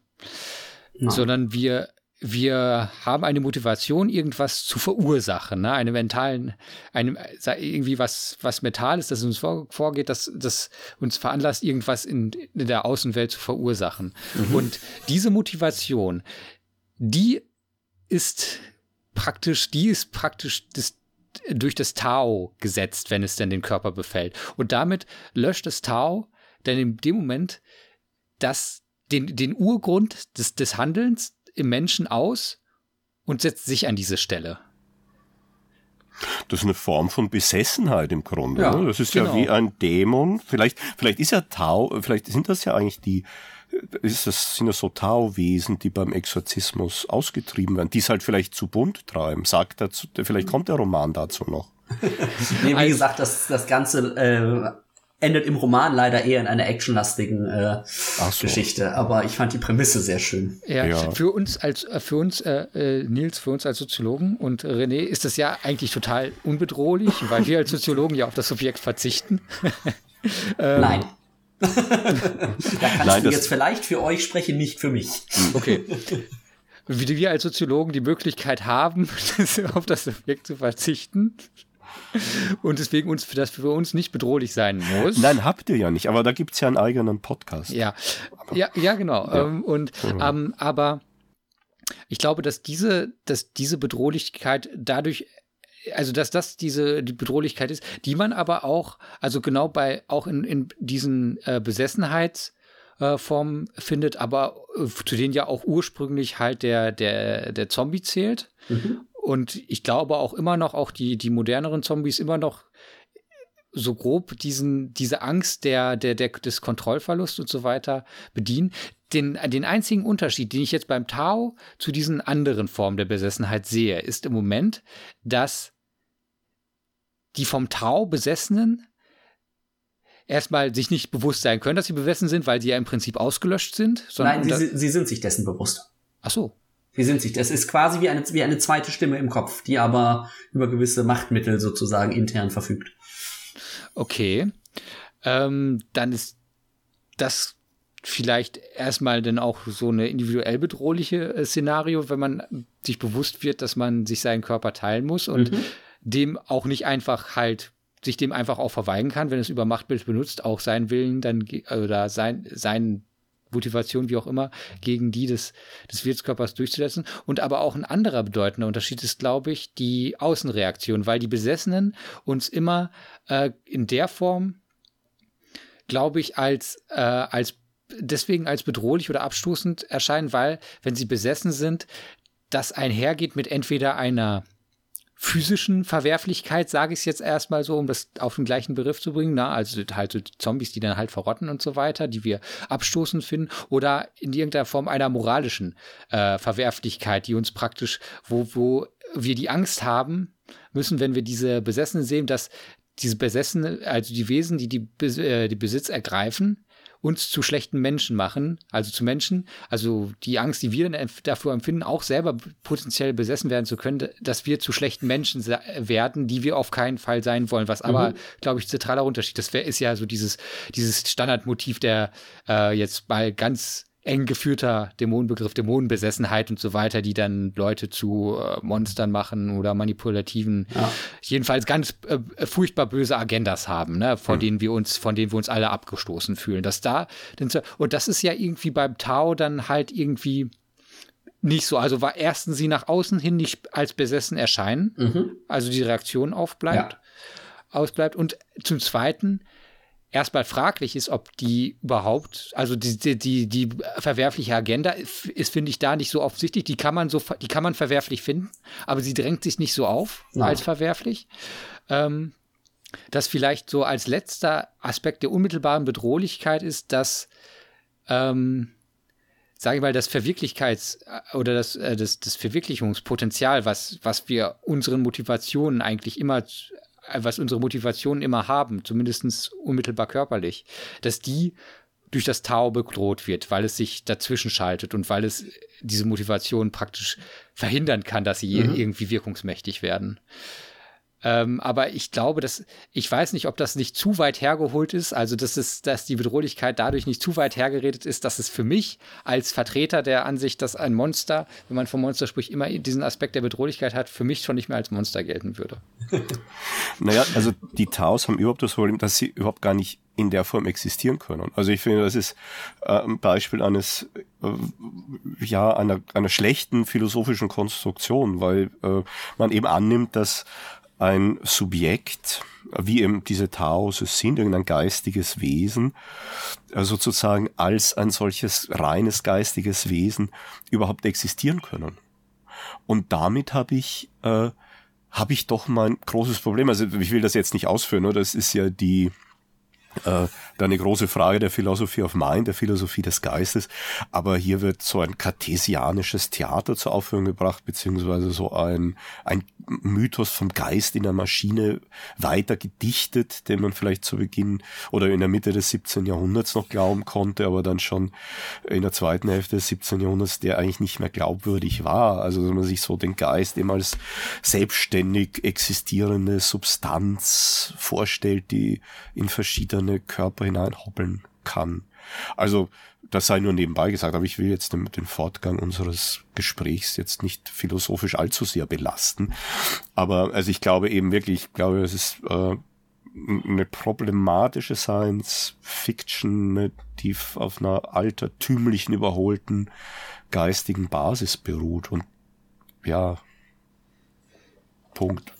Nein. Sondern wir, wir haben eine Motivation, irgendwas zu verursachen, ne? eine mentalen, eine, irgendwie was, was ist, das uns vor, vorgeht, das, das uns veranlasst, irgendwas in, in der Außenwelt zu verursachen. Mhm. Und diese Motivation, die ist praktisch, die ist praktisch das, durch das Tau gesetzt, wenn es denn den Körper befällt. Und damit löscht das Tau dann in dem Moment das, den, den Urgrund des, des Handelns im Menschen aus und setzt sich an diese Stelle. Das ist eine Form von Besessenheit im Grunde. Ja, ne? Das ist genau. ja wie ein Dämon. Vielleicht, vielleicht ist ja Tau, vielleicht sind das ja eigentlich die, ist das, sind das so Tauwesen, die beim Exorzismus ausgetrieben werden, die es halt vielleicht zu bunt treiben. Sagt dazu, vielleicht kommt der Roman dazu noch. nee, wie also, gesagt, das, das Ganze äh, endet im Roman leider eher in einer actionlastigen äh, so. Geschichte. Aber ich fand die Prämisse sehr schön. Ja, ja. für uns als äh, für uns äh, äh, Nils, für uns als Soziologen und René ist das ja eigentlich total unbedrohlich, weil wir als Soziologen ja auf das Subjekt verzichten. ähm, Nein da kannst Nein, du jetzt vielleicht für euch sprechen, nicht für mich. Okay. Wie wir als Soziologen die Möglichkeit haben, auf das Subjekt zu verzichten. Und deswegen uns das für uns nicht bedrohlich sein muss. Nein, habt ihr ja nicht, aber da gibt es ja einen eigenen Podcast. Ja, ja, ja, genau. Ja. Ähm, und ähm, aber ich glaube, dass diese, dass diese Bedrohlichkeit dadurch also dass das diese die Bedrohlichkeit ist, die man aber auch, also genau bei auch in, in diesen äh, Besessenheitsformen äh, findet, aber äh, zu denen ja auch ursprünglich halt der, der, der Zombie zählt. Mhm. Und ich glaube auch immer noch, auch die, die moderneren Zombies immer noch so grob diesen, diese Angst der, der, der, des Kontrollverlusts und so weiter bedienen. Den, den einzigen Unterschied, den ich jetzt beim Tao zu diesen anderen Formen der Besessenheit sehe, ist im Moment, dass die vom Tau Besessenen erstmal sich nicht bewusst sein können, dass sie besessen sind, weil sie ja im Prinzip ausgelöscht sind. Nein, sie, sie, sind sich dessen bewusst. Ach so. Die sind sich. Das ist quasi wie eine, wie eine zweite Stimme im Kopf, die aber über gewisse Machtmittel sozusagen intern verfügt. Okay. Ähm, dann ist das vielleicht erstmal dann auch so eine individuell bedrohliche äh, Szenario, wenn man sich bewusst wird, dass man sich seinen Körper teilen muss und mhm. dem auch nicht einfach halt sich dem einfach auch verweigern kann, wenn es über Machtbild benutzt, auch sein Willen dann oder sein, sein Motivation, wie auch immer, gegen die des, des Wirtskörpers durchzusetzen. Und aber auch ein anderer bedeutender Unterschied ist, glaube ich, die Außenreaktion, weil die Besessenen uns immer äh, in der Form, glaube ich, als, äh, als deswegen als bedrohlich oder abstoßend erscheinen, weil, wenn sie besessen sind, das einhergeht mit entweder einer physischen Verwerflichkeit, sage ich es jetzt erstmal so, um das auf den gleichen Begriff zu bringen, na, also halt so Zombies, die dann halt verrotten und so weiter, die wir abstoßend finden, oder in irgendeiner Form einer moralischen äh, Verwerflichkeit, die uns praktisch, wo, wo wir die Angst haben müssen, wenn wir diese Besessenen sehen, dass diese Besessenen, also die Wesen, die die, äh, die Besitz ergreifen, uns zu schlechten Menschen machen, also zu Menschen, also die Angst, die wir dann dafür empfinden, auch selber potenziell besessen werden zu können, dass wir zu schlechten Menschen werden, die wir auf keinen Fall sein wollen, was aber, mhm. glaube ich, zentraler Unterschied. Das wär, ist ja so dieses, dieses Standardmotiv der äh, jetzt mal ganz eng geführter Dämonenbegriff, Dämonenbesessenheit und so weiter, die dann Leute zu äh, Monstern machen oder manipulativen, ja. jedenfalls ganz äh, furchtbar böse Agendas haben, ne, vor mhm. denen wir uns, von denen wir uns alle abgestoßen fühlen. Dass da, und das ist ja irgendwie beim Tao dann halt irgendwie nicht so. Also war erstens sie nach außen hin nicht als besessen erscheinen, mhm. also die Reaktion aufbleibt, ja. ausbleibt. Und zum Zweiten, erstmal fraglich ist, ob die überhaupt, also die, die, die, die verwerfliche Agenda ist, finde ich, da nicht so offensichtlich. Die kann man so, die kann man verwerflich finden, aber sie drängt sich nicht so auf Nein. als verwerflich. Ähm, das vielleicht so als letzter Aspekt der unmittelbaren Bedrohlichkeit ist, dass ähm, sage ich mal, das Verwirklichkeits- oder das, äh, das, das Verwirklichungspotenzial, was, was wir unseren Motivationen eigentlich immer was unsere Motivationen immer haben, zumindest unmittelbar körperlich, dass die durch das Tau bedroht wird, weil es sich dazwischen schaltet und weil es diese Motivation praktisch verhindern kann, dass sie mhm. irgendwie wirkungsmächtig werden. Ähm, aber ich glaube, dass ich weiß nicht, ob das nicht zu weit hergeholt ist, also dass es, dass die Bedrohlichkeit dadurch nicht zu weit hergeredet ist, dass es für mich als Vertreter der Ansicht, dass ein Monster, wenn man vom Monster spricht, immer diesen Aspekt der Bedrohlichkeit hat, für mich schon nicht mehr als Monster gelten würde. naja, also die Taos haben überhaupt das Problem, dass sie überhaupt gar nicht in der Form existieren können. Also ich finde, das ist äh, ein Beispiel eines äh, ja einer einer schlechten philosophischen Konstruktion, weil äh, man eben annimmt, dass ein Subjekt, wie eben diese Taos es sind, irgendein geistiges Wesen, äh, sozusagen als ein solches reines geistiges Wesen überhaupt existieren können. Und damit habe ich, äh, habe ich doch mein großes Problem. Also ich will das jetzt nicht ausführen, nur das ist ja die, äh, da eine große Frage der Philosophie of Mind, der Philosophie des Geistes. Aber hier wird so ein kartesianisches Theater zur Aufführung gebracht, beziehungsweise so ein, ein Mythos vom Geist in der Maschine weiter gedichtet, den man vielleicht zu Beginn oder in der Mitte des 17. Jahrhunderts noch glauben konnte, aber dann schon in der zweiten Hälfte des 17. Jahrhunderts, der eigentlich nicht mehr glaubwürdig war. Also, dass man sich so den Geist eben als selbstständig existierende Substanz vorstellt, die in verschiedenen seine Körper hineinhoppeln kann. Also, das sei nur nebenbei gesagt, aber ich will jetzt den, den Fortgang unseres Gesprächs jetzt nicht philosophisch allzu sehr belasten. Aber also ich glaube eben wirklich, ich glaube, es ist äh, eine problematische Science Fiction, die auf einer altertümlichen, überholten geistigen Basis beruht. Und ja, Punkt.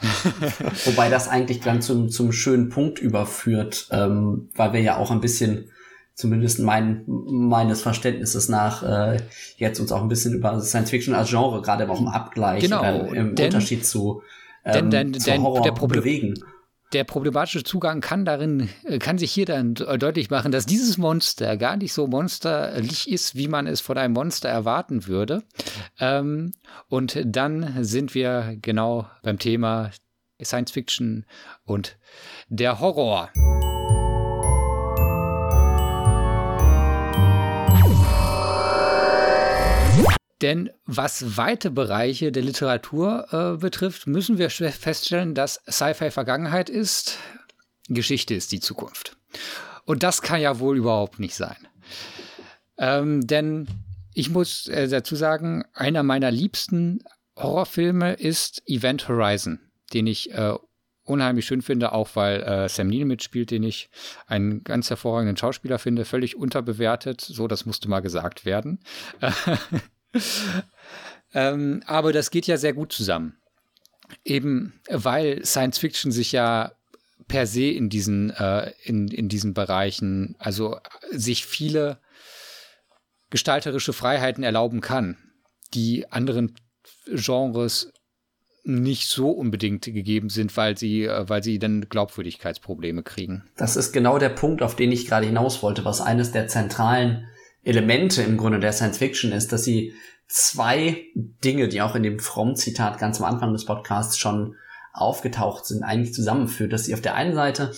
Wobei das eigentlich dann zum, zum schönen Punkt überführt, ähm, weil wir ja auch ein bisschen, zumindest mein, meines Verständnisses nach, äh, jetzt uns auch ein bisschen über Science Fiction als Genre gerade auch im Abgleich, genau, äh, im denn, Unterschied zu, ähm, denn, denn, zu Horror der Problem, bewegen der problematische Zugang kann darin, äh, kann sich hier dann deutlich machen, dass dieses Monster gar nicht so monsterlich ist, wie man es von einem Monster erwarten würde. Ähm, und dann sind wir genau beim Thema Science Fiction und der Horror. Denn was weite Bereiche der Literatur äh, betrifft, müssen wir feststellen, dass Sci-Fi Vergangenheit ist, Geschichte ist die Zukunft. Und das kann ja wohl überhaupt nicht sein. Ähm, denn ich muss äh, dazu sagen, einer meiner liebsten Horrorfilme ist Event Horizon, den ich äh, unheimlich schön finde, auch weil äh, Sam Neill mitspielt, den ich einen ganz hervorragenden Schauspieler finde, völlig unterbewertet. So, das musste mal gesagt werden. ähm, aber das geht ja sehr gut zusammen. Eben weil Science Fiction sich ja per se in diesen, äh, in, in diesen Bereichen, also sich viele gestalterische Freiheiten erlauben kann, die anderen Genres nicht so unbedingt gegeben sind, weil sie, äh, weil sie dann Glaubwürdigkeitsprobleme kriegen. Das ist genau der Punkt, auf den ich gerade hinaus wollte, was eines der zentralen Elemente im Grunde der Science Fiction ist, dass sie zwei Dinge, die auch in dem Fromm-Zitat ganz am Anfang des Podcasts schon aufgetaucht sind, eigentlich zusammenführt, dass sie auf der einen Seite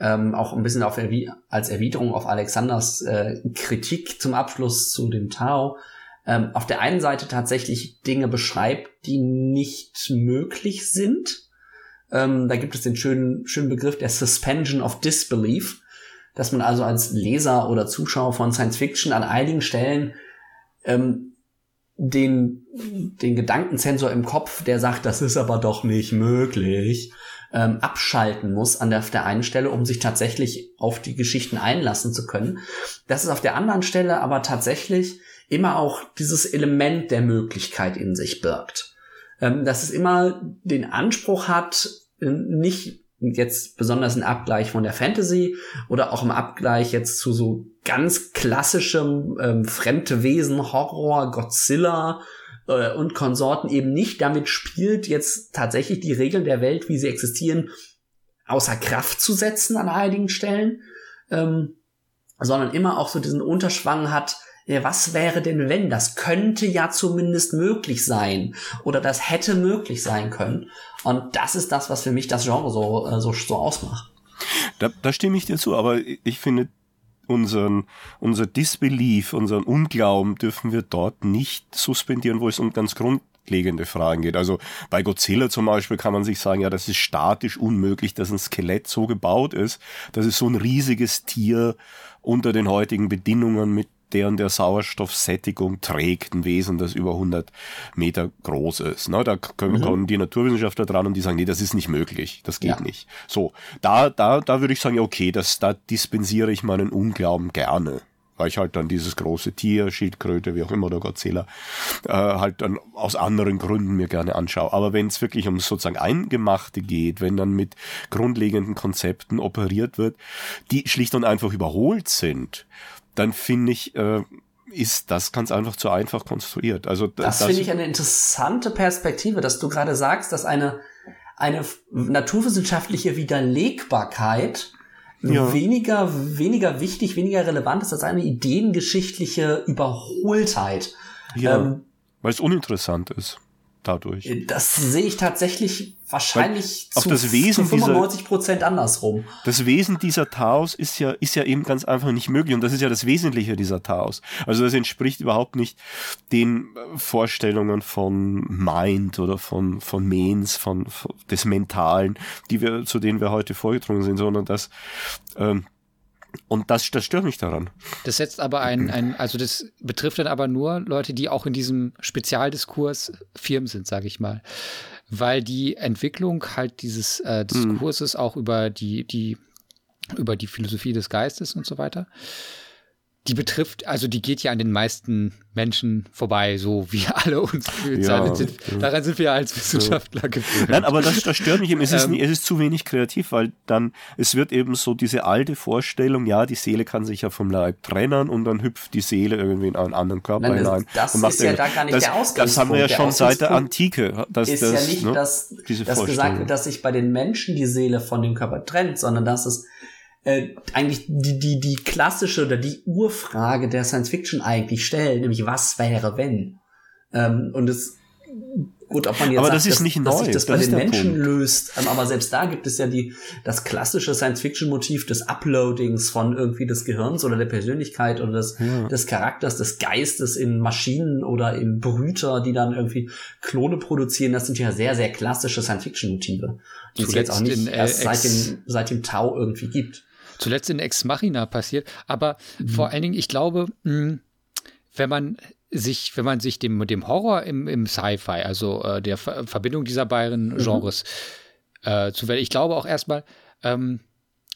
ähm, auch ein bisschen Erwi als Erwiderung auf Alexanders äh, Kritik zum Abschluss zu dem Tao ähm, auf der einen Seite tatsächlich Dinge beschreibt, die nicht möglich sind. Ähm, da gibt es den schönen, schönen Begriff der Suspension of Disbelief, dass man also als Leser oder Zuschauer von Science Fiction an einigen Stellen ähm, den, den Gedankensensor im Kopf, der sagt, das ist aber doch nicht möglich, ähm, abschalten muss an der, auf der einen Stelle, um sich tatsächlich auf die Geschichten einlassen zu können. Das ist auf der anderen Stelle aber tatsächlich immer auch dieses Element der Möglichkeit in sich birgt. Ähm, dass es immer den Anspruch hat, äh, nicht jetzt besonders ein Abgleich von der Fantasy oder auch im Abgleich jetzt zu so ganz klassischem ähm, fremde Horror, Godzilla äh, und Konsorten eben nicht damit spielt, jetzt tatsächlich die Regeln der Welt, wie sie existieren, außer Kraft zu setzen an einigen Stellen, ähm, sondern immer auch so diesen Unterschwang hat, ja, was wäre denn wenn? Das könnte ja zumindest möglich sein oder das hätte möglich sein können. Und das ist das, was für mich das Genre so, äh, so, so ausmacht. Da, da stimme ich dir zu, aber ich finde, unseren, unser Disbelief, unseren Unglauben dürfen wir dort nicht suspendieren, wo es um ganz grundlegende Fragen geht. Also bei Godzilla zum Beispiel kann man sich sagen, ja, das ist statisch unmöglich, dass ein Skelett so gebaut ist, dass es so ein riesiges Tier unter den heutigen Bedingungen mit deren der Sauerstoffsättigung trägt, ein Wesen, das über 100 Meter groß ist. Ne? Da können, mhm. kommen die Naturwissenschaftler dran und die sagen, nee, das ist nicht möglich, das geht ja. nicht. So, da, da, da würde ich sagen, okay, das, da dispensiere ich meinen Unglauben gerne weil ich halt dann dieses große Tier, Schildkröte, wie auch immer, der Godzilla, äh, halt dann aus anderen Gründen mir gerne anschaue. Aber wenn es wirklich um sozusagen Eingemachte geht, wenn dann mit grundlegenden Konzepten operiert wird, die schlicht und einfach überholt sind, dann finde ich, äh, ist das ganz einfach zu einfach konstruiert. Also das, das finde ich eine interessante Perspektive, dass du gerade sagst, dass eine eine naturwissenschaftliche Widerlegbarkeit ja. weniger weniger wichtig, weniger relevant ist als eine ideengeschichtliche Überholtheit. Ja, ähm, weil es uninteressant ist dadurch. Das sehe ich tatsächlich wahrscheinlich zu, das Wesen zu 95 Prozent andersrum. Das Wesen dieser Taos ist ja, ist ja eben ganz einfach nicht möglich und das ist ja das Wesentliche dieser Taos. Also das entspricht überhaupt nicht den Vorstellungen von Mind oder von, von Mens, von, von des Mentalen, die wir, zu denen wir heute vorgedrungen sind, sondern das, ähm, und das, das stört mich daran. Das setzt aber ein, ein, also das betrifft dann aber nur Leute, die auch in diesem Spezialdiskurs Firmen sind, sage ich mal. Weil die Entwicklung halt dieses äh, Diskurses mhm. auch über die, die, über die Philosophie des Geistes und so weiter die betrifft, also die geht ja an den meisten Menschen vorbei, so wie alle uns fühlen. Ja, sind, ja. Daran sind wir als Wissenschaftler ja. gewöhnt. Nein, aber das, das stört mich eben. Es ist, ähm, es ist zu wenig kreativ, weil dann, es wird eben so diese alte Vorstellung, ja, die Seele kann sich ja vom Leib trennen und dann hüpft die Seele irgendwie in einen anderen Körper Nein, hinein. Das, das ist ja da gar nicht das, der Ausgangspunkt. Das haben wir ja schon seit der Antike. Das ist das, ja nicht, ne, dass, dass gesagt wird, dass sich bei den Menschen die Seele von dem Körper trennt, sondern dass es äh, eigentlich die, die, die klassische oder die Urfrage der Science Fiction eigentlich stellen, nämlich was wäre wenn? Ähm, und es Gut, ob man jetzt aber sagt, das ist dass, nicht dass sich das, das bei den Menschen Punkt. löst. Ähm, Aber selbst da gibt es ja die, das klassische Science-Fiction-Motiv des Uploadings von irgendwie des Gehirns oder der Persönlichkeit oder des, Ja. des Charakters, des Geistes in Maschinen oder in Brüter, die dann irgendwie Klone produzieren. Das sind ja sehr, sehr klassische Science-Fiction-Motive, die es jetzt Zuletzt auch nicht äh, erst seit dem, seit dem Tau irgendwie gibt. Zuletzt in Ex Machina passiert. Aber Mhm. vor allen Dingen, ich glaube, mh, wenn man sich, wenn man sich dem, dem Horror im, im Sci-Fi, also äh, der Ver Verbindung dieser beiden Mhm. Genres äh, zu werden, ich glaube auch erstmal, ähm,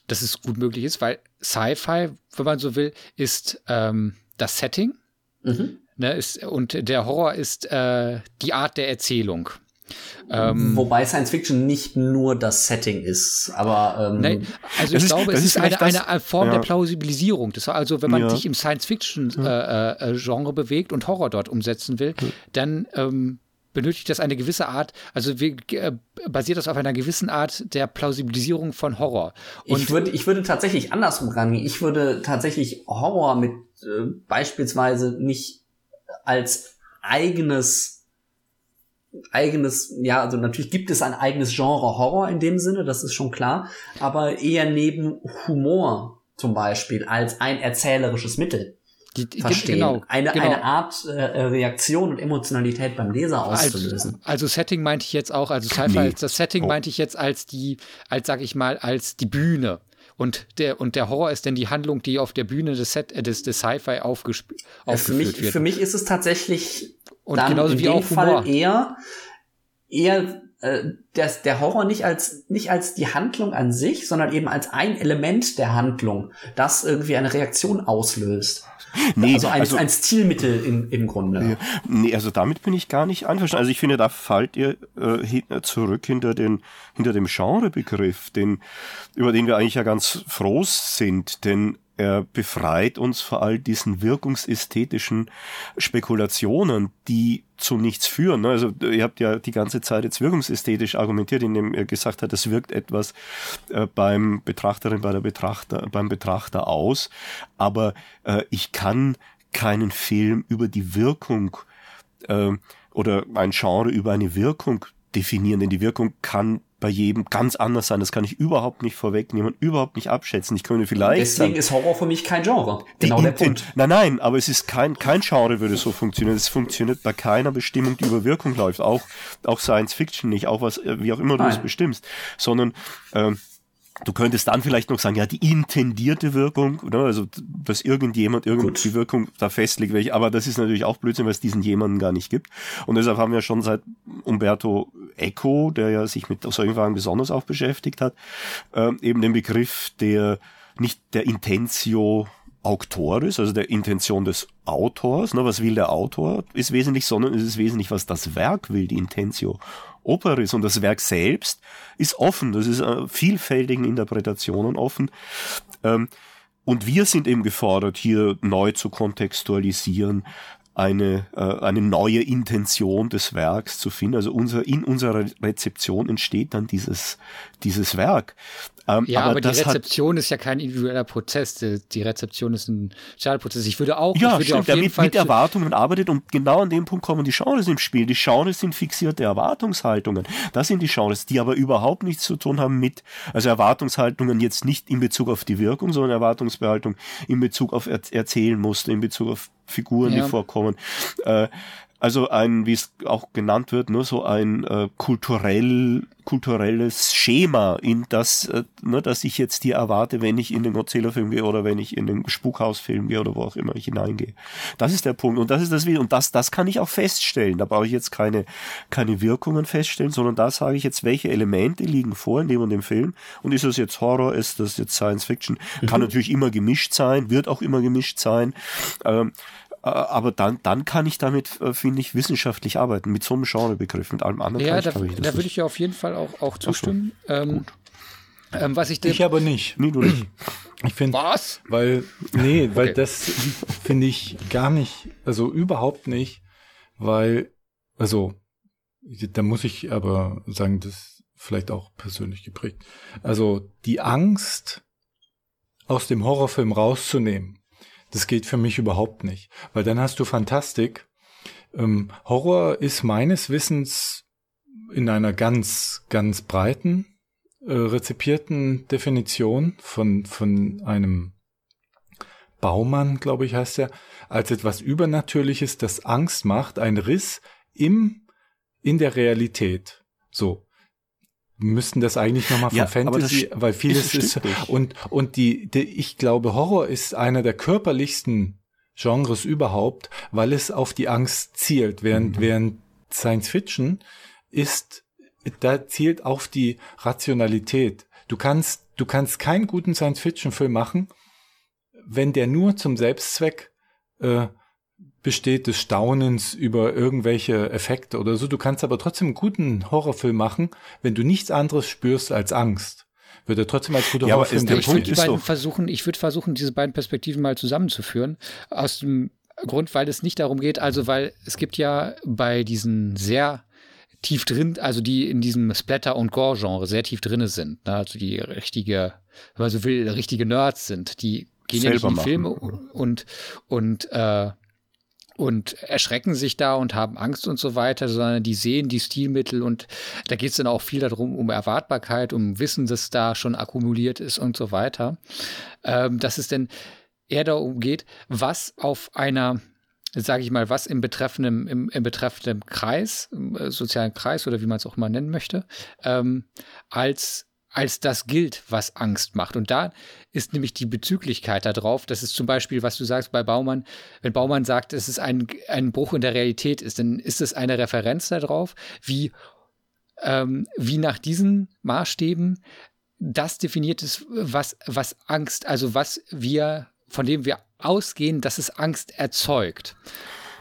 dass es gut möglich ist, weil Sci-Fi, wenn man so will, ist ähm, das Setting Mhm. ne, ist, und der Horror ist äh, die Art der Erzählung. Ähm, Wobei Science Fiction nicht nur das Setting ist, aber ähm, Nein, also ich ist- glaube, es ist ist eine, das- eine Form ja. der Plausibilisierung. Das war also, wenn man Ja. sich im Science-Fiction-Genre äh, äh, Genre bewegt und Horror dort umsetzen will, dann ähm, benötigt das eine gewisse Art, also wir, äh, basiert das auf einer gewissen Art der Plausibilisierung von Horror. Und ich würde, ich würde tatsächlich andersrum rangehen. Ich würde tatsächlich Horror mit äh, beispielsweise nicht als eigenes eigenes, ja, also natürlich gibt es ein eigenes Genre Horror in dem Sinne, das ist schon klar, aber eher neben Humor zum Beispiel als ein erzählerisches Mittel die, die, verstehen. genau, eine, genau. eine Art äh, Reaktion und Emotionalität beim Leser auszulösen. Also, also Setting meinte ich jetzt auch, also Sci-Fi Nee. als das Setting Oh. meinte ich jetzt als die, als sag ich mal, als die Bühne. Und der, und der Horror ist denn die Handlung, die auf der Bühne des, Set, äh, des, des Sci-Fi aufgesp- Äh, für, mich, aufgeführt wird. für mich ist es tatsächlich Und dann genauso in wie dem auch Fall Humor. eher eher äh, das, der Horror nicht als nicht als die Handlung an sich, sondern eben als ein Element der Handlung, das irgendwie eine Reaktion auslöst. Nee, also ein, also- ein Stilmittel im, im Grunde. Nee, also damit bin ich gar nicht einverstanden. Also ich finde, da fallt ihr äh, hin, zurück hinter, den, hinter dem Genrebegriff, den, über den wir eigentlich ja ganz froh sind, denn er befreit uns vor all diesen wirkungsästhetischen Spekulationen, die zu nichts führen. ne? Also ihr habt ja die ganze Zeit jetzt wirkungsästhetisch argumentiert, indem ihr gesagt habt, es wirkt etwas äh, beim Betrachterin, bei der Betrachter, beim Betrachter aus. Aber äh, ich kann keinen Film über die Wirkung äh, oder ein Genre über eine Wirkung definieren, denn die Wirkung kann bei jedem ganz anders sein. Das kann ich überhaupt nicht vorwegnehmen, überhaupt nicht abschätzen. Ich könnte vielleicht Deswegen sagen, ist Horror für mich kein Genre. Genau der Punkt. Nein, nein, aber es ist kein, kein Genre würde so funktionieren. Es funktioniert bei keiner Bestimmung, die über Wirkung läuft. Auch, auch Science Fiction nicht, auch was, äh, wie auch immer du es Nein. bestimmst. Sondern, ähm, Du könntest dann vielleicht noch sagen, ja, die intendierte Wirkung, oder? also dass irgendjemand irgendwie Gut. die Wirkung da festlegt, welche, aber das ist natürlich auch Blödsinn, weil es diesen jemanden gar nicht gibt. Und deshalb haben wir schon seit Umberto Eco, der ja sich mit solchen Fragen besonders auch beschäftigt hat, ähm, eben den Begriff der nicht der Intentio Auctoris, also der Intention des Autors. Ne, was will der Autor? Ist wesentlich, sondern es ist wesentlich, was das Werk will, die Intentio Operis. Und das Werk selbst ist offen. Das ist äh, vielfältigen Interpretationen offen. Ähm, und wir sind eben gefordert, hier neu zu kontextualisieren, eine, äh, eine neue Intention des Werks zu finden. Also unser, in unserer Rezeption entsteht dann dieses, dieses Werk. Ähm, Ja, aber, die das hat- Rezeption ist ja kein individueller Prozess. Die, die Rezeption ist ein Sozialprozess. Ich würde auch, Ja, ich würde stimmt, auf jeden mit, Fall mit Erwartungen arbeitet und genau an dem Punkt kommen die Genres ins Spiel. Die Genres sind fixierte Erwartungshaltungen. Das sind die Genres, die aber überhaupt nichts zu tun haben mit, also Erwartungshaltungen jetzt nicht in Bezug auf die Wirkung, sondern Erwartungsbehaltung in Bezug auf er Erzählmuster, in Bezug auf Figuren, Ja. die vorkommen. Äh, also ein, wie es auch genannt wird, nur so ein äh, kulturell, kulturelles Schema, in das, äh, ne, das ich jetzt hier erwarte, wenn ich in den Godzilla-Film gehe oder wenn ich in den Spukhaus-Film gehe oder wo auch immer ich hineingehe. Das ist der Punkt. Und das ist das Video. Und das, das kann ich auch feststellen. Da brauche ich jetzt keine, keine Wirkungen feststellen, sondern da sage ich jetzt, welche Elemente liegen vor in dem und dem Film. Und ist das jetzt Horror, ist das jetzt Science Fiction? Kann natürlich immer gemischt sein, wird auch immer gemischt sein. Ähm, äh, aber dann, dann kann ich damit, äh, finde ich, wissenschaftlich arbeiten, mit so einem Genrebegriff, mit allem anderen. Ja, da, ich, da würde ich ja auf jeden Fall auch, auch zustimmen. Ähm, ähm, was ich. Ich aber nicht. Nee, du nicht. Ich finde, was? weil, nee, weil Okay. das finde ich gar nicht, also überhaupt nicht, weil, also, da muss ich aber sagen, das ist vielleicht auch persönlich geprägt. Also, die Angst, aus dem Horrorfilm rauszunehmen, das geht für mich überhaupt nicht, weil dann hast du Fantastik. Ähm, Horror ist meines Wissens in einer ganz, ganz breiten, äh, rezipierten Definition von, von einem Baumann, glaube ich, heißt er, als etwas Übernatürliches, das Angst macht, ein Riss im, in der Realität. So. Müssten das eigentlich nochmal von ja, Fantasy, weil vieles ist, ist und, und die, die, ich glaube, Horror ist einer der körperlichsten Genres überhaupt, weil es auf die Angst zielt, während, mhm. während Science Fiction ist, da zielt auf die Rationalität. Du kannst, du kannst keinen guten Science Fiction Film machen, wenn der nur zum Selbstzweck äh, besteht des Staunens über irgendwelche Effekte oder so. Du kannst aber trotzdem einen guten Horrorfilm machen, wenn du nichts anderes spürst als Angst. Würde trotzdem als guter ja, Horrorfilm aber ist der Punkt ist doch versuchen, Ich würde versuchen, diese beiden Perspektiven mal zusammenzuführen. Aus dem Grund, weil es nicht darum geht, also weil es gibt ja bei diesen sehr tief drin, also die in diesem Splatter- und Gore-Genre sehr tief drinne sind, ne? also die richtige, wenn man so will, richtige Nerds sind, die gehen ja nicht in die Filme und, und, äh, und erschrecken sich da und haben Angst und so weiter, sondern die sehen die Stilmittel und da geht es dann auch viel darum, um Erwartbarkeit, um Wissen, das da schon akkumuliert ist und so weiter. Ähm, dass es denn eher darum geht, was auf einer sage ich mal, was im betreffenden, im, im betreffenden Kreis, im äh, sozialen Kreis oder wie man es auch immer nennen möchte, ähm, als als das gilt, was Angst macht. Und da ist nämlich die Bezüglichkeit darauf, das ist zum Beispiel, was du sagst bei Baumann, wenn Baumann sagt, es ist ein, ein Bruch in der Realität ist, dann ist es eine Referenz darauf, wie, ähm, wie nach diesen Maßstäben das definiert ist, was, was Angst, also was wir, von dem wir ausgehen, dass es Angst erzeugt.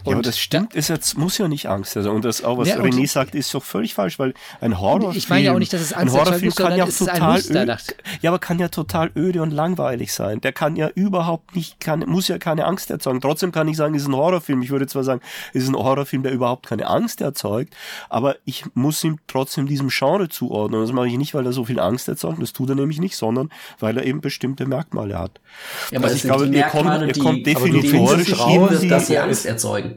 Und ja, aber das stimmt, da, ist jetzt, muss ja nicht Angst sein. Und das auch, was ja, René sagt, ist doch völlig falsch, weil ein Horrorfilm. Ich meine ja auch nicht, dass es Angst ein Horrorfilm kann ja total öde, Ja, aber kann ja total öde und langweilig sein. Der kann ja überhaupt nicht, kann, muss ja keine Angst erzeugen. Trotzdem kann ich sagen, es ist ein Horrorfilm. Ich würde zwar sagen, es ist ein Horrorfilm, der überhaupt keine Angst erzeugt, aber ich muss ihm trotzdem diesem Genre zuordnen. Und das mache ich nicht, weil er so viel Angst erzeugt. Das tut er nämlich nicht, sondern weil er eben bestimmte Merkmale hat. Ja, aber also ich glaube, ihr kommt, ihr kommt definitorisch raus, dass sie Angst erzeugen.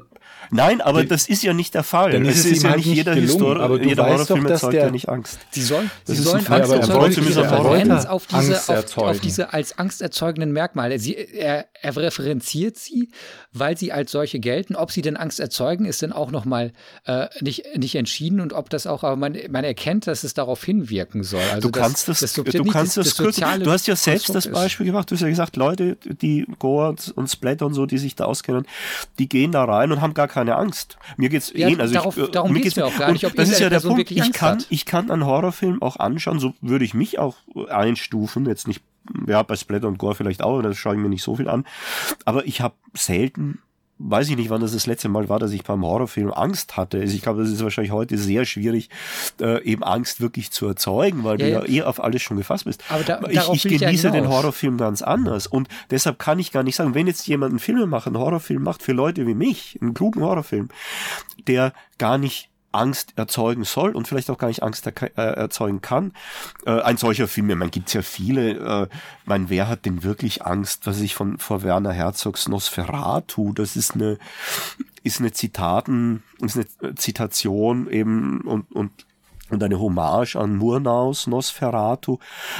Nein, aber die, das ist ja nicht der Fall. Dann ist es, es ist ja halt nicht jeder Historiker, aber du jeder Horrorfilm doch, erzeugt ja nicht Angst. Sie sollen, sie sollen Angst erzeugen, auf diese, auf, auf diese als angsterzeugenden Merkmale. Sie, er, er referenziert sie, weil sie als solche gelten. Ob sie denn Angst erzeugen, ist dann auch nochmal äh, nicht, nicht entschieden und ob das auch, aber man, man erkennt, dass es darauf hinwirken soll. Also du kannst das, das, das du kannst das, das kürzen. Du hast ja selbst das Beispiel ist. gemacht. Du hast ja gesagt, Leute, die Gore und Splatter und so, die sich da auskennen, die gehen da rein und haben gar keine keine Angst. Mir geht's ja, eh, also darauf, ich, darum mir geht's mir auch gar nicht, ob das ist ja der Punkt. Ich kann, ich kann einen Horrorfilm auch anschauen, so würde ich mich auch einstufen, jetzt nicht, ja, bei Splatter und Gore vielleicht auch, das schaue ich mir nicht so viel an, aber ich habe selten weiß ich nicht, wann das das letzte Mal war, dass ich beim Horrorfilm Angst hatte. Also ich glaube, das ist wahrscheinlich heute sehr schwierig, äh, eben Angst wirklich zu erzeugen, weil ja, du ja, eh auf alles schon gefasst bist. Aber da, ich, ich genieße ja den Horrorfilm ganz anders und deshalb kann ich gar nicht sagen, wenn jetzt jemand einen Film macht, einen Horrorfilm macht für Leute wie mich, einen klugen Horrorfilm, der gar nicht Angst erzeugen soll und vielleicht auch gar nicht Angst äh, erzeugen kann. Äh, ein solcher Film, meine, gibt's ja viele. Äh, mein, wer hat denn wirklich Angst, was ich von vor Werner Herzogs Nosferatu? Das ist eine ist eine Zitaten, ist eine Zitation eben und und und eine Hommage an Murnaus Nosferatu.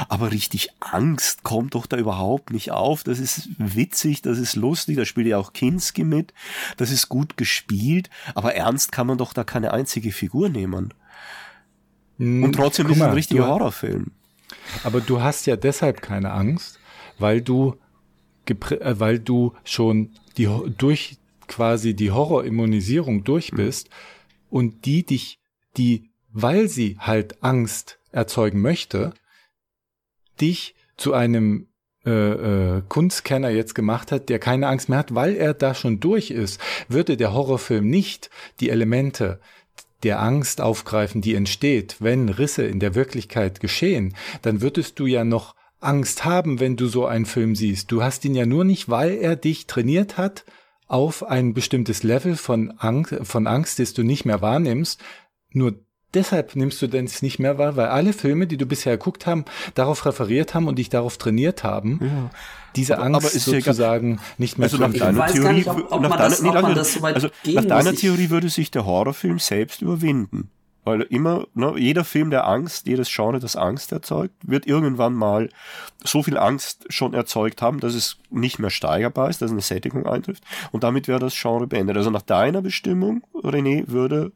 Aber richtig Angst kommt doch da überhaupt nicht auf. Das ist witzig, das ist lustig, da spielt ja auch Kinski mit. Das ist gut gespielt, aber ernst kann man doch da keine einzige Figur nehmen. Hm, Und trotzdem ist es ein richtiger Horrorfilm. Aber du hast ja deshalb keine Angst, weil du, äh, weil du schon die, durch quasi die Horrorimmunisierung durch hm. bist mhm. und die dich, die weil sie halt Angst erzeugen möchte, dich zu einem äh, äh, Kunstkenner jetzt gemacht hat, der keine Angst mehr hat, weil er da schon durch ist, würde der Horrorfilm nicht die Elemente der Angst aufgreifen, die entsteht, wenn Risse in der Wirklichkeit geschehen, dann würdest du ja noch Angst haben, wenn du so einen Film siehst. Du hast ihn ja nur nicht, weil er dich trainiert hat auf ein bestimmtes Level von Angst, von Angst, das du nicht mehr wahrnimmst. Nur deshalb nimmst du denn es nicht mehr wahr, weil alle Filme, die du bisher geguckt haben, darauf referiert haben und dich darauf trainiert haben, ja. diese aber, Angst aber sozusagen ja nicht mehr also zu nach deiner Theorie, nicht, ob, ob nach deiner, das, nee, das so also nach deiner Theorie würde sich der Horrorfilm selbst überwinden. Weil immer, ne, jeder Film der Angst, jedes Genre, das Angst erzeugt, wird irgendwann mal so viel Angst schon erzeugt haben, dass es nicht mehr steigerbar ist, dass eine Sättigung eintrifft. Und damit wäre das Genre beendet. Also nach deiner Bestimmung, René, würde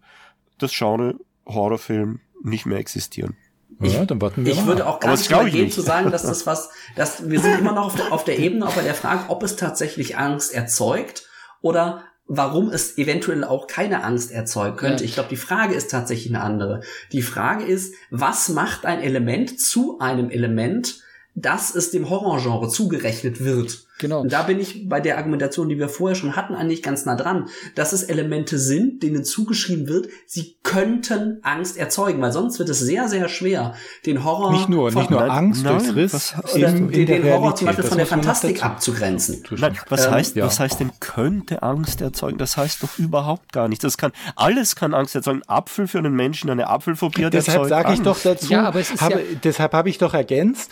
das Genre Horrorfilm nicht mehr existieren. Ja, dann warten wir ich mal. würde auch gar Aber nicht übergehen nicht. zu sagen, dass das was, dass wir sind immer noch auf der, auf der Ebene aber der Frage, ob es tatsächlich Angst erzeugt oder warum es eventuell auch keine Angst erzeugen könnte. Ja. Ich glaube, die Frage ist tatsächlich eine andere. Die Frage ist, was macht ein Element zu einem Element, dass es dem Horrorgenre zugerechnet wird? Genau. Und da bin ich bei der Argumentation, die wir vorher schon hatten, eigentlich ganz nah dran, dass es Elemente sind, denen zugeschrieben wird, sie könnten Angst erzeugen, weil sonst wird es sehr, sehr schwer, den Horror Nicht nur, von, nicht nur Angst nein, durchs Riss in, oder in den, der den Horror zum. Beispiel Das von der noch Fantastik abzugrenzen. Nein, was Ähm, heißt, ja. was heißt denn könnte Angst erzeugen? Das heißt doch überhaupt gar nicht. Das kann, alles kann Angst erzeugen. Ein Apfel für einen Menschen, eine Apfelphobie Deshalb sage ich doch dazu, Ja, aber es ist habe, ja- deshalb habe ich doch ergänzt,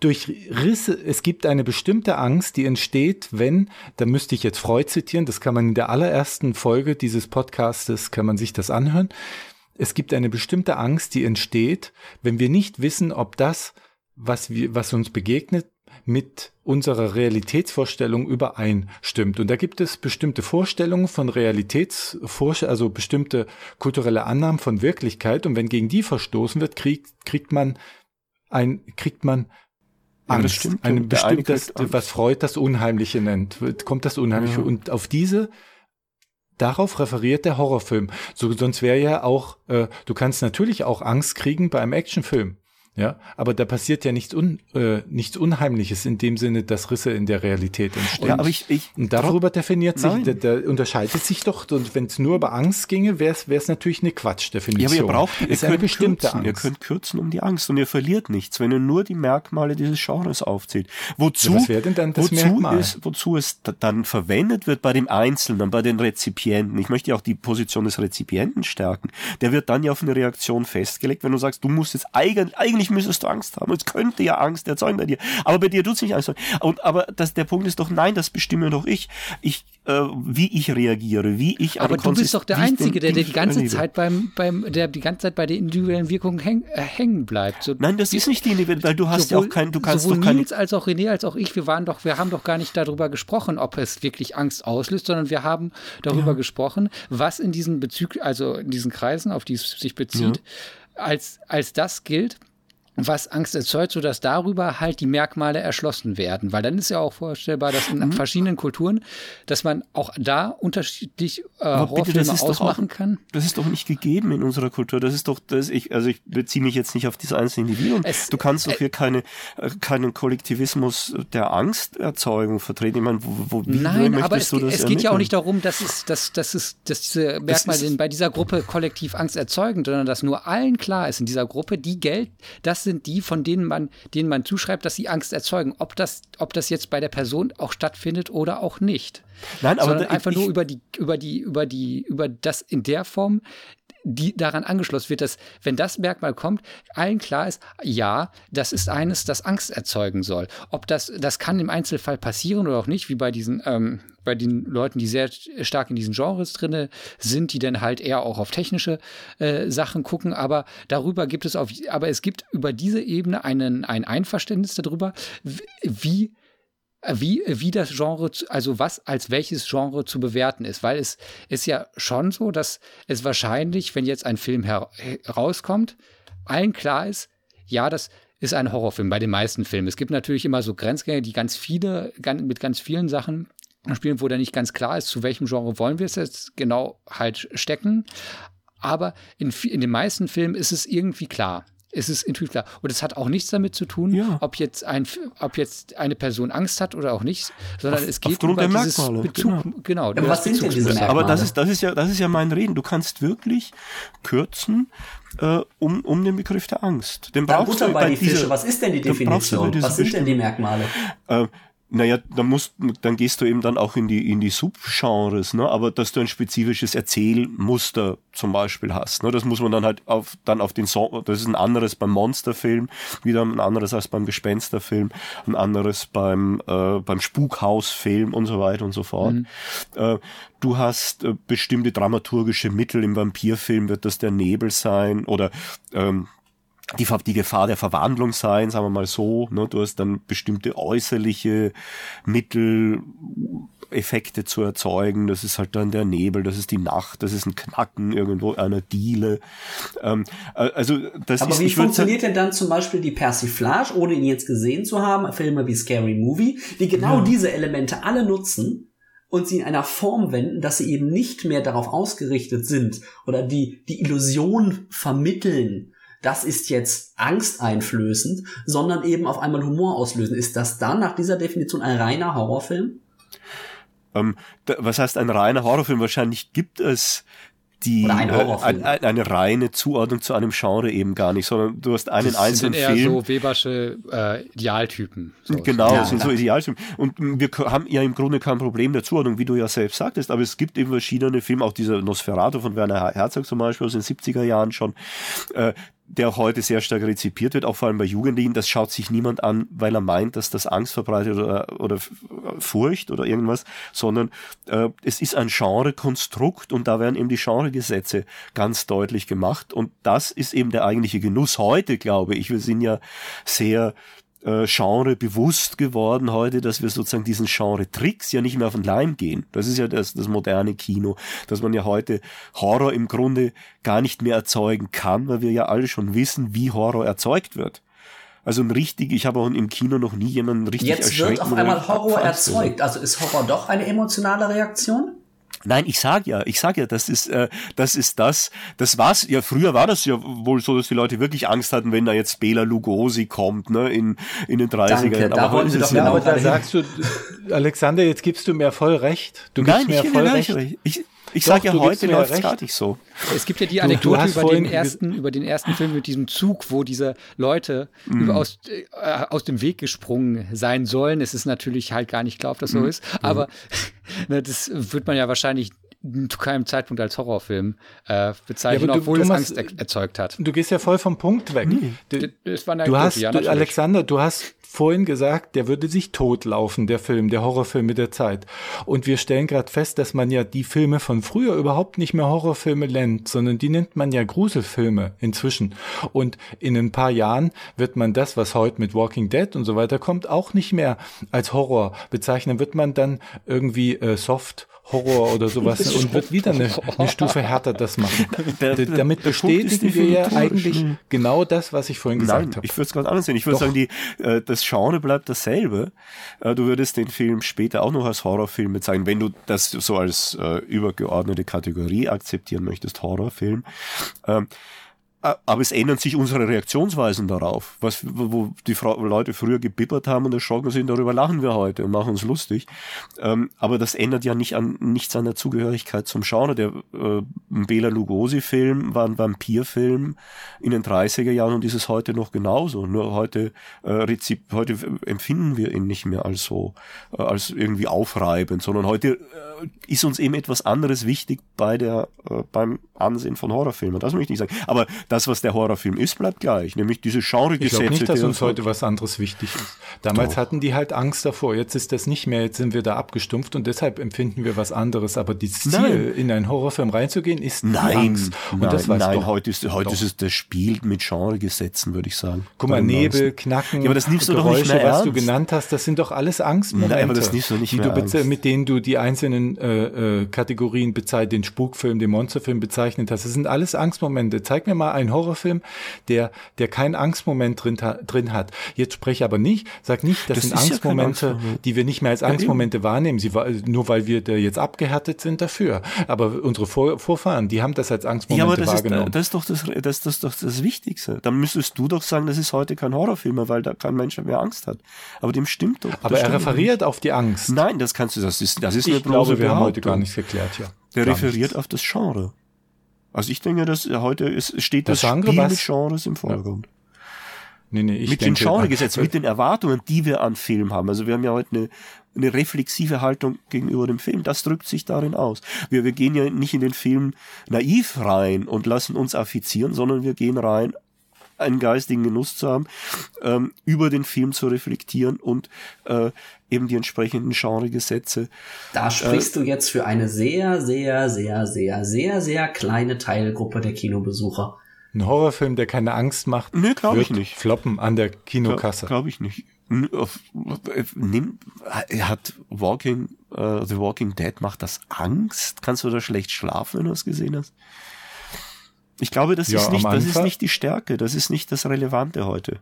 durch Risse, es gibt eine bestimmte Angst, die entsteht, wenn, da müsste ich jetzt Freud zitieren, das kann man in der allerersten Folge dieses Podcastes, kann man sich das anhören. Es gibt eine bestimmte Angst, die entsteht, wenn wir nicht wissen, ob das, was wir, was uns begegnet, mit unserer Realitätsvorstellung übereinstimmt. Und da gibt es bestimmte Vorstellungen von Realitätsvorstellungen, also bestimmte kulturelle Annahmen von Wirklichkeit. Und wenn gegen die verstoßen wird, kriegt, kriegt man ein, kriegt man Angst. stimmt. Eine bestimmte, was Freud das Unheimliche nennt, kommt das Unheimliche. Ja. Und auf diese, darauf referiert der Horrorfilm. So, sonst wäre ja auch, äh, du kannst natürlich auch Angst kriegen bei einem Actionfilm. Ja, aber da passiert ja nichts, un, äh, nichts Unheimliches in dem Sinne, dass Risse in der Realität entstehen. Ja, aber ich, ich, und darüber definiert sich, da, da unterscheidet sich doch, und wenn es nur über Angst ginge, wäre es natürlich eine Ja, Quatschdefinition. aber ihr braucht, ihr ist eine könnt bestimmte kürzen, ihr Angst. könnt kürzen um die Angst und ihr verliert nichts, wenn ihr nur die Merkmale dieses Genres aufzählt. Wozu, Ja, was wäre denn dann das wozu, Merkmal? es, wozu es da- dann verwendet wird bei dem Einzelnen, bei den Rezipienten. Ich möchte ja auch die Position des Rezipienten stärken. Der wird dann ja auf eine Reaktion festgelegt, wenn du sagst, du musst jetzt eigentlich, eigentlich müsstest du Angst haben. Es könnte ja Angst erzeugen bei dir. Aber bei dir tut es nicht Angst. Und, aber das, der Punkt ist doch, nein, das bestimme doch ich. Ich, äh, wie ich reagiere, wie ich Aber du bist doch der Einzige, der, der die ganze erlebe. Zeit beim, beim, der die ganze Zeit bei der individuellen Wirkung häng, äh, hängen bleibt. So, Nein, das ist nicht die individuelle, weil du hast ja auch kein, du kannst sowohl doch keine. Nils als auch René als auch ich, wir waren doch, wir haben doch gar nicht darüber gesprochen, ob es wirklich Angst auslöst, sondern wir haben darüber gesprochen, was in diesen Bezüg, also in diesen Kreisen, auf die es sich bezieht, als, als das gilt, was Angst erzeugt, sodass darüber halt die Merkmale erschlossen werden. Weil dann ist ja auch vorstellbar, dass Mhm. in verschiedenen Kulturen, dass man auch da unterschiedlich äh, Aber bitte, ausmachen auch- kann. Das ist doch nicht gegeben in unserer Kultur. Das ist doch, das ich, also ich beziehe mich jetzt nicht auf diese einzelnen Individuen. Es- du kannst doch hier keine, äh, keinen Kollektivismus der Angsterzeugung vertreten. Ich meine, wo, wo, wie Nein, möchtest aber es, du das es geht ja auch nicht darum, dass, es, dass, dass, es, dass diese Merkmale bei dieser Gruppe kollektiv Angst erzeugen, sondern dass nur allen klar ist in dieser Gruppe, die Geld, das sind die, von denen man, denen man zuschreibt, dass sie Angst erzeugen. Ob das, ob das jetzt bei der Person auch stattfindet oder auch nicht. Nein, aber sondern da- einfach ich- nur über die, über die, über die, über das in der Form, die daran angeschlossen wird, dass, wenn das Merkmal kommt, allen klar ist, ja, das ist eines, das Angst erzeugen soll. Ob das, das kann im Einzelfall passieren oder auch nicht, wie bei diesen, ähm, bei den Leuten, die sehr stark in diesen Genres drinne sind, die dann halt eher auch auf technische äh, Sachen gucken, aber darüber gibt es auf, aber es gibt über diese Ebene einen, ein Einverständnis darüber, wie wie, wie das Genre, also was als welches Genre zu bewerten ist, weil es ist ja schon so, dass es wahrscheinlich, wenn jetzt ein Film her herauskommt, allen klar ist, ja, das ist ein Horrorfilm bei den meisten Filmen. Es gibt natürlich immer so Grenzgänge, die ganz viele, mit ganz vielen Sachen spielen, wo dann nicht ganz klar ist, zu welchem Genre wollen wir es jetzt genau halt stecken. Aber in, in den meisten Filmen ist es irgendwie klar. Es ist intuitiv klar. Und es hat auch nichts damit zu tun, Ja. ob, jetzt ein, F- ob jetzt eine Person Angst hat oder auch nicht, sondern Auf- es geht der dieses Merkmale, Bezug, genau. genau. Aber über was das sind denn diese. Merkmale? Aber das ist, das ist ja, das ist ja mein Reden. Du kannst wirklich kürzen äh, um, um den Begriff der Angst. Den Dann brauchst du bei die dieser- Fische. Was ist denn die bei Definition? Was sind denn die. Merkmale? Äh, naja, dann musst, dann gehst du eben dann auch in die, in die Subgenres, ne? aber dass du ein spezifisches Erzählmuster zum Beispiel hast, ne? das muss man dann halt auf, dann auf den Song, das ist ein anderes beim Monsterfilm, wieder ein anderes als beim Gespensterfilm, ein anderes beim, äh, beim Spukhausfilm und so weiter und so fort. Mhm. Äh, du hast äh, bestimmte dramaturgische Mittel, im Vampirfilm wird das der Nebel sein oder, ähm, die, die Gefahr der Verwandlung sein, sagen wir mal so. Ne? Du hast dann bestimmte äußerliche Mittel, Effekte zu erzeugen. Das ist halt dann der Nebel, das ist die Nacht, das ist ein Knacken irgendwo einer Diele. Ähm, also das Aber ist, wie funktioniert denn dann zum Beispiel die Persiflage, ohne ihn jetzt gesehen zu haben, Filme wie Scary Movie, die genau ja. diese Elemente alle nutzen und sie in einer Form wenden, dass sie eben nicht mehr darauf ausgerichtet sind oder die, die Illusion vermitteln, das ist jetzt angsteinflößend, sondern eben auf einmal Humor auslösen. Ist das dann nach dieser Definition ein reiner Horrorfilm? Ähm, da, was heißt ein reiner Horrorfilm? Wahrscheinlich gibt es die ein äh, ein, eine reine Zuordnung zu einem Genre eben gar nicht, sondern du hast einen das einzelnen sind eher Film. so Webersche äh, Idealtypen. So. Genau, ja, sind so Idealtypen. Und wir haben ja im Grunde kein Problem der Zuordnung, wie du ja selbst sagtest, aber es gibt eben verschiedene Filme, auch dieser Nosferatu von Werner Herzog zum Beispiel aus den 70er Jahren schon, äh, der auch heute sehr stark rezipiert wird, auch vor allem bei Jugendlichen. Das schaut sich niemand an, weil er meint, dass das Angst verbreitet oder, oder Furcht oder irgendwas, sondern äh, es ist ein Genrekonstrukt und da werden eben die Genregesetze ganz deutlich gemacht. Und das ist eben der eigentliche Genuss heute, glaube ich. Wir sind ja sehr äh, Genre bewusst geworden heute, dass wir sozusagen diesen Genre-Tricks ja nicht mehr auf den Leim gehen. Das ist ja das, das moderne Kino, dass man ja heute Horror im Grunde gar nicht mehr erzeugen kann, weil wir ja alle schon wissen, wie Horror erzeugt wird. Also ein richtig, ich habe auch im Kino noch nie jemanden richtig Jetzt wird auf einmal Horror erzeugt. Also ist Horror doch eine emotionale Reaktion? Nein, ich sag ja, ich sag ja, das ist, äh, das ist das, das war's, ja, früher war das ja wohl so, dass die Leute wirklich Angst hatten, wenn da jetzt Bela Lugosi kommt, ne, in, in den 30er Jahren. Aber heute ist es ja, aber da sagst du, Alexander, jetzt gibst du mir voll recht. Du gibst Nein, mir voll recht. recht. Ich, ich sage ja, heute läuft es gar nicht so. Es gibt ja die Anekdote über, den ersten, über den ersten Film mit diesem Zug, wo diese Leute mm. aus, äh, aus dem Weg gesprungen sein sollen. Es ist natürlich halt gar nicht klar, ob das so mm. ist, aber mm. ne, das wird man ja wahrscheinlich zu keinem Zeitpunkt als Horrorfilm äh, bezeichnen, ja, du, obwohl du es Angst er erzeugt hat. Du gehst ja voll vom Punkt weg. Nee. Du, das war eine du hast, ja, du, Alexander, du hast vorhin gesagt, der würde sich totlaufen, der Film, der Horrorfilm mit der Zeit. Und wir stellen gerade fest, dass man ja die Filme von früher überhaupt nicht mehr Horrorfilme nennt, sondern die nennt man ja Gruselfilme inzwischen. Und in ein paar Jahren wird man das, was heute mit Walking Dead und so weiter kommt, auch nicht mehr als Horror bezeichnen. Wird man dann irgendwie äh, Soft Horror oder sowas und wird wieder eine, eine Stufe härter das machen. Der, der, Damit bestätigen wir ja eigentlich genau das, was ich vorhin gesagt habe. Ich würde es ganz anders sehen. Ich würde sagen, die, äh, das Genre bleibt dasselbe. Äh, du würdest den Film später auch noch als Horrorfilm bezeichnen, wenn du das so als äh, übergeordnete Kategorie akzeptieren möchtest, Horrorfilm. Ähm, aber es ändern sich unsere Reaktionsweisen darauf. Was, wo die Leute früher gebibbert haben und erschrocken sind, darüber lachen wir heute und machen uns lustig. Ähm, aber das ändert ja nicht an, nichts an der Zugehörigkeit zum Genre. Der äh, Bela Lugosi-Film war ein Vampirfilm in den 30er Jahren und ist es heute noch genauso. Nur heute, äh, heute empfinden wir ihn nicht mehr als so, äh, als irgendwie aufreibend, sondern heute äh, ist uns eben etwas anderes wichtig bei der, äh, beim Ansehen von Horrorfilmen. Das möchte ich sagen. Aber das, was der Horrorfilm ist, bleibt gleich, nämlich diese Genregesetze. Ich glaube nicht, dass uns heute was anderes wichtig ist. Damals Doch. hatten die halt Angst davor, jetzt ist das nicht mehr, jetzt sind wir da abgestumpft und deshalb empfinden wir was anderes. Aber das Ziel, nein. in einen Horrorfilm reinzugehen, ist nein, Angst. Und nein, das nein, heute ist, heute ist es das Spiel mit Genregesetzen, würde ich sagen. Guck mal, Nebel, Knacken, ja, aber das nimmst du Geräusche, doch nicht mehr was du genannt hast, das sind doch alles Angstmomente. Nein, aber das nimmst du nicht mehr du mit denen du die einzelnen äh, äh, Kategorien bezeichnest, den Spukfilm, den Monsterfilm bezeichnet hast. Das sind alles Angstmomente. Zeig mir mal einen Horrorfilm, der, der keinen Angstmoment drin, drin hat. Jetzt spreche aber nicht, sag nicht, das, das sind Angstmomente, Angstmoment. die wir nicht mehr als Angstmomente ja, wahrnehmen, sie, nur weil wir jetzt abgehärtet sind dafür. Aber unsere Vor Vorfahren, die haben das als Angstmomente ja, aber das wahrgenommen. Ist, das ist doch das, das, das, das, das Wichtigste. Dann müsstest du doch sagen, das ist heute kein Horrorfilm mehr, weil da kein Mensch mehr Angst hat. Aber dem stimmt doch. Aber er referiert nicht. auf die Angst. Nein, das kannst du, das ist, das ist ich eine glaube, wir haben heute gar nichts geklärt, ja. Der referiert auf das Genre. Also ich denke, dass heute ist, steht das, das Spiel was? mit Genres im Vordergrund. Nee, nee, ich mit denke, den Genregesetzen, mit den Erwartungen, die wir an Film haben. Also wir haben ja heute eine, eine reflexive Haltung gegenüber dem Film. Das drückt sich darin aus. Wir, wir gehen ja nicht in den Film naiv rein und lassen uns affizieren, sondern wir gehen rein, einen geistigen Genuss zu haben, ähm, über den Film zu reflektieren und äh, eben die entsprechenden Genregesetze. Da sprichst äh, du jetzt für eine sehr, sehr, sehr, sehr, sehr, sehr kleine Teilgruppe der Kinobesucher. Ein Horrorfilm, der keine Angst macht, nee, glaube ich nicht. Floppen an der Kinokasse. Glaube ich nicht. Nimm, hat Walking, uh, The Walking Dead macht das Angst? Kannst du da schlecht schlafen, wenn du es gesehen hast? Ich glaube, das ja, ist nicht, das ist nicht die Stärke, das ist nicht das Relevante heute.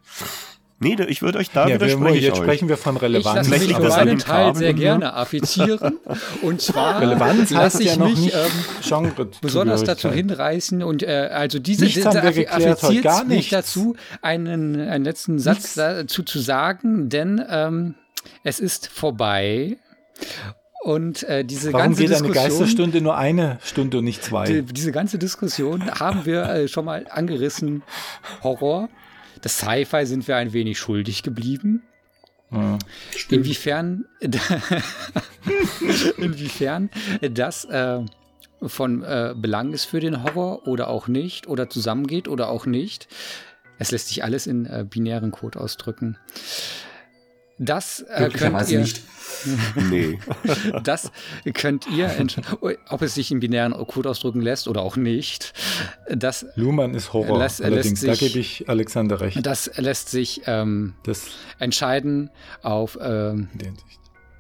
Nee, ich würde euch da ja, widersprechen. Jetzt sprechen wir von Relevanz. Ich lasse mich für meinen Teil sehr gerne affizieren. Und zwar Relevanz lasse ich ja mich ähm, besonders dazu hinreißen und äh, also diese, diese affiziert mich dazu, einen, einen letzten Satz Nichts. dazu zu sagen, denn ähm, es ist vorbei. Und äh, diese Warum ganze geht Diskussion, eine Geisterstunde nur eine Stunde und nicht zwei? Die, diese ganze Diskussion haben wir äh, schon mal angerissen. Horror. Das Sci-Fi sind wir ein wenig schuldig geblieben. Ja, inwiefern, inwiefern das äh, von äh, Belang ist für den Horror oder auch nicht oder zusammengeht oder auch nicht. Es lässt sich alles in äh, binären Code ausdrücken. Das äh, könnt ihr. Nicht. nee. das könnt ihr ob es sich in binären Code ausdrücken lässt oder auch nicht. Das Luhmann ist Horror. Lässt, Allerdings, sich, da gebe ich Alexander recht. Das lässt sich ähm, das entscheiden auf ähm,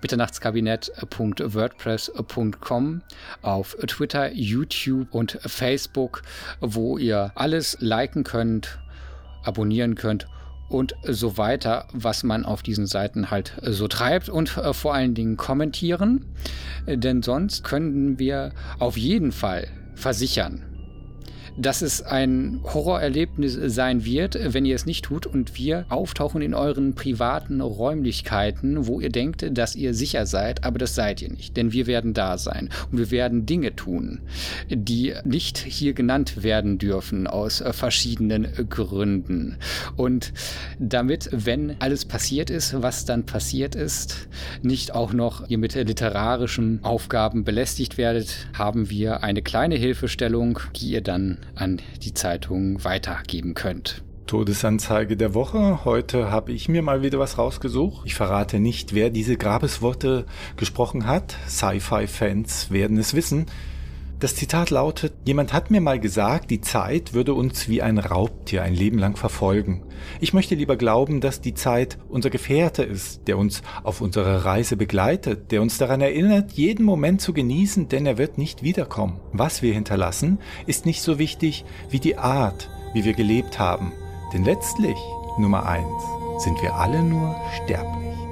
mitternachtskabinett.wordpress.com auf Twitter, YouTube und Facebook, wo ihr alles liken könnt, abonnieren könnt und so weiter, was man auf diesen Seiten halt so treibt und äh, vor allen Dingen kommentieren, denn sonst können wir auf jeden Fall versichern, dass es ein Horrorerlebnis sein wird, wenn ihr es nicht tut und wir auftauchen in euren privaten Räumlichkeiten, wo ihr denkt, dass ihr sicher seid, aber das seid ihr nicht, denn wir werden da sein und wir werden Dinge tun, die nicht hier genannt werden dürfen aus verschiedenen Gründen. Und damit, wenn alles passiert ist, was dann passiert ist, nicht auch noch ihr mit literarischen Aufgaben belästigt werdet, haben wir eine kleine Hilfestellung, die ihr dann an die Zeitung weitergeben könnt. Todesanzeige der Woche. Heute habe ich mir mal wieder was rausgesucht. Ich verrate nicht, wer diese Grabesworte gesprochen hat. Sci-Fi-Fans werden es wissen. Das Zitat lautet, jemand hat mir mal gesagt, die Zeit würde uns wie ein Raubtier ein Leben lang verfolgen. Ich möchte lieber glauben, dass die Zeit unser Gefährte ist, der uns auf unserer Reise begleitet, der uns daran erinnert, jeden Moment zu genießen, denn er wird nicht wiederkommen. Was wir hinterlassen, ist nicht so wichtig wie die Art, wie wir gelebt haben. Denn letztlich, Nummer eins, sind wir alle nur sterblich.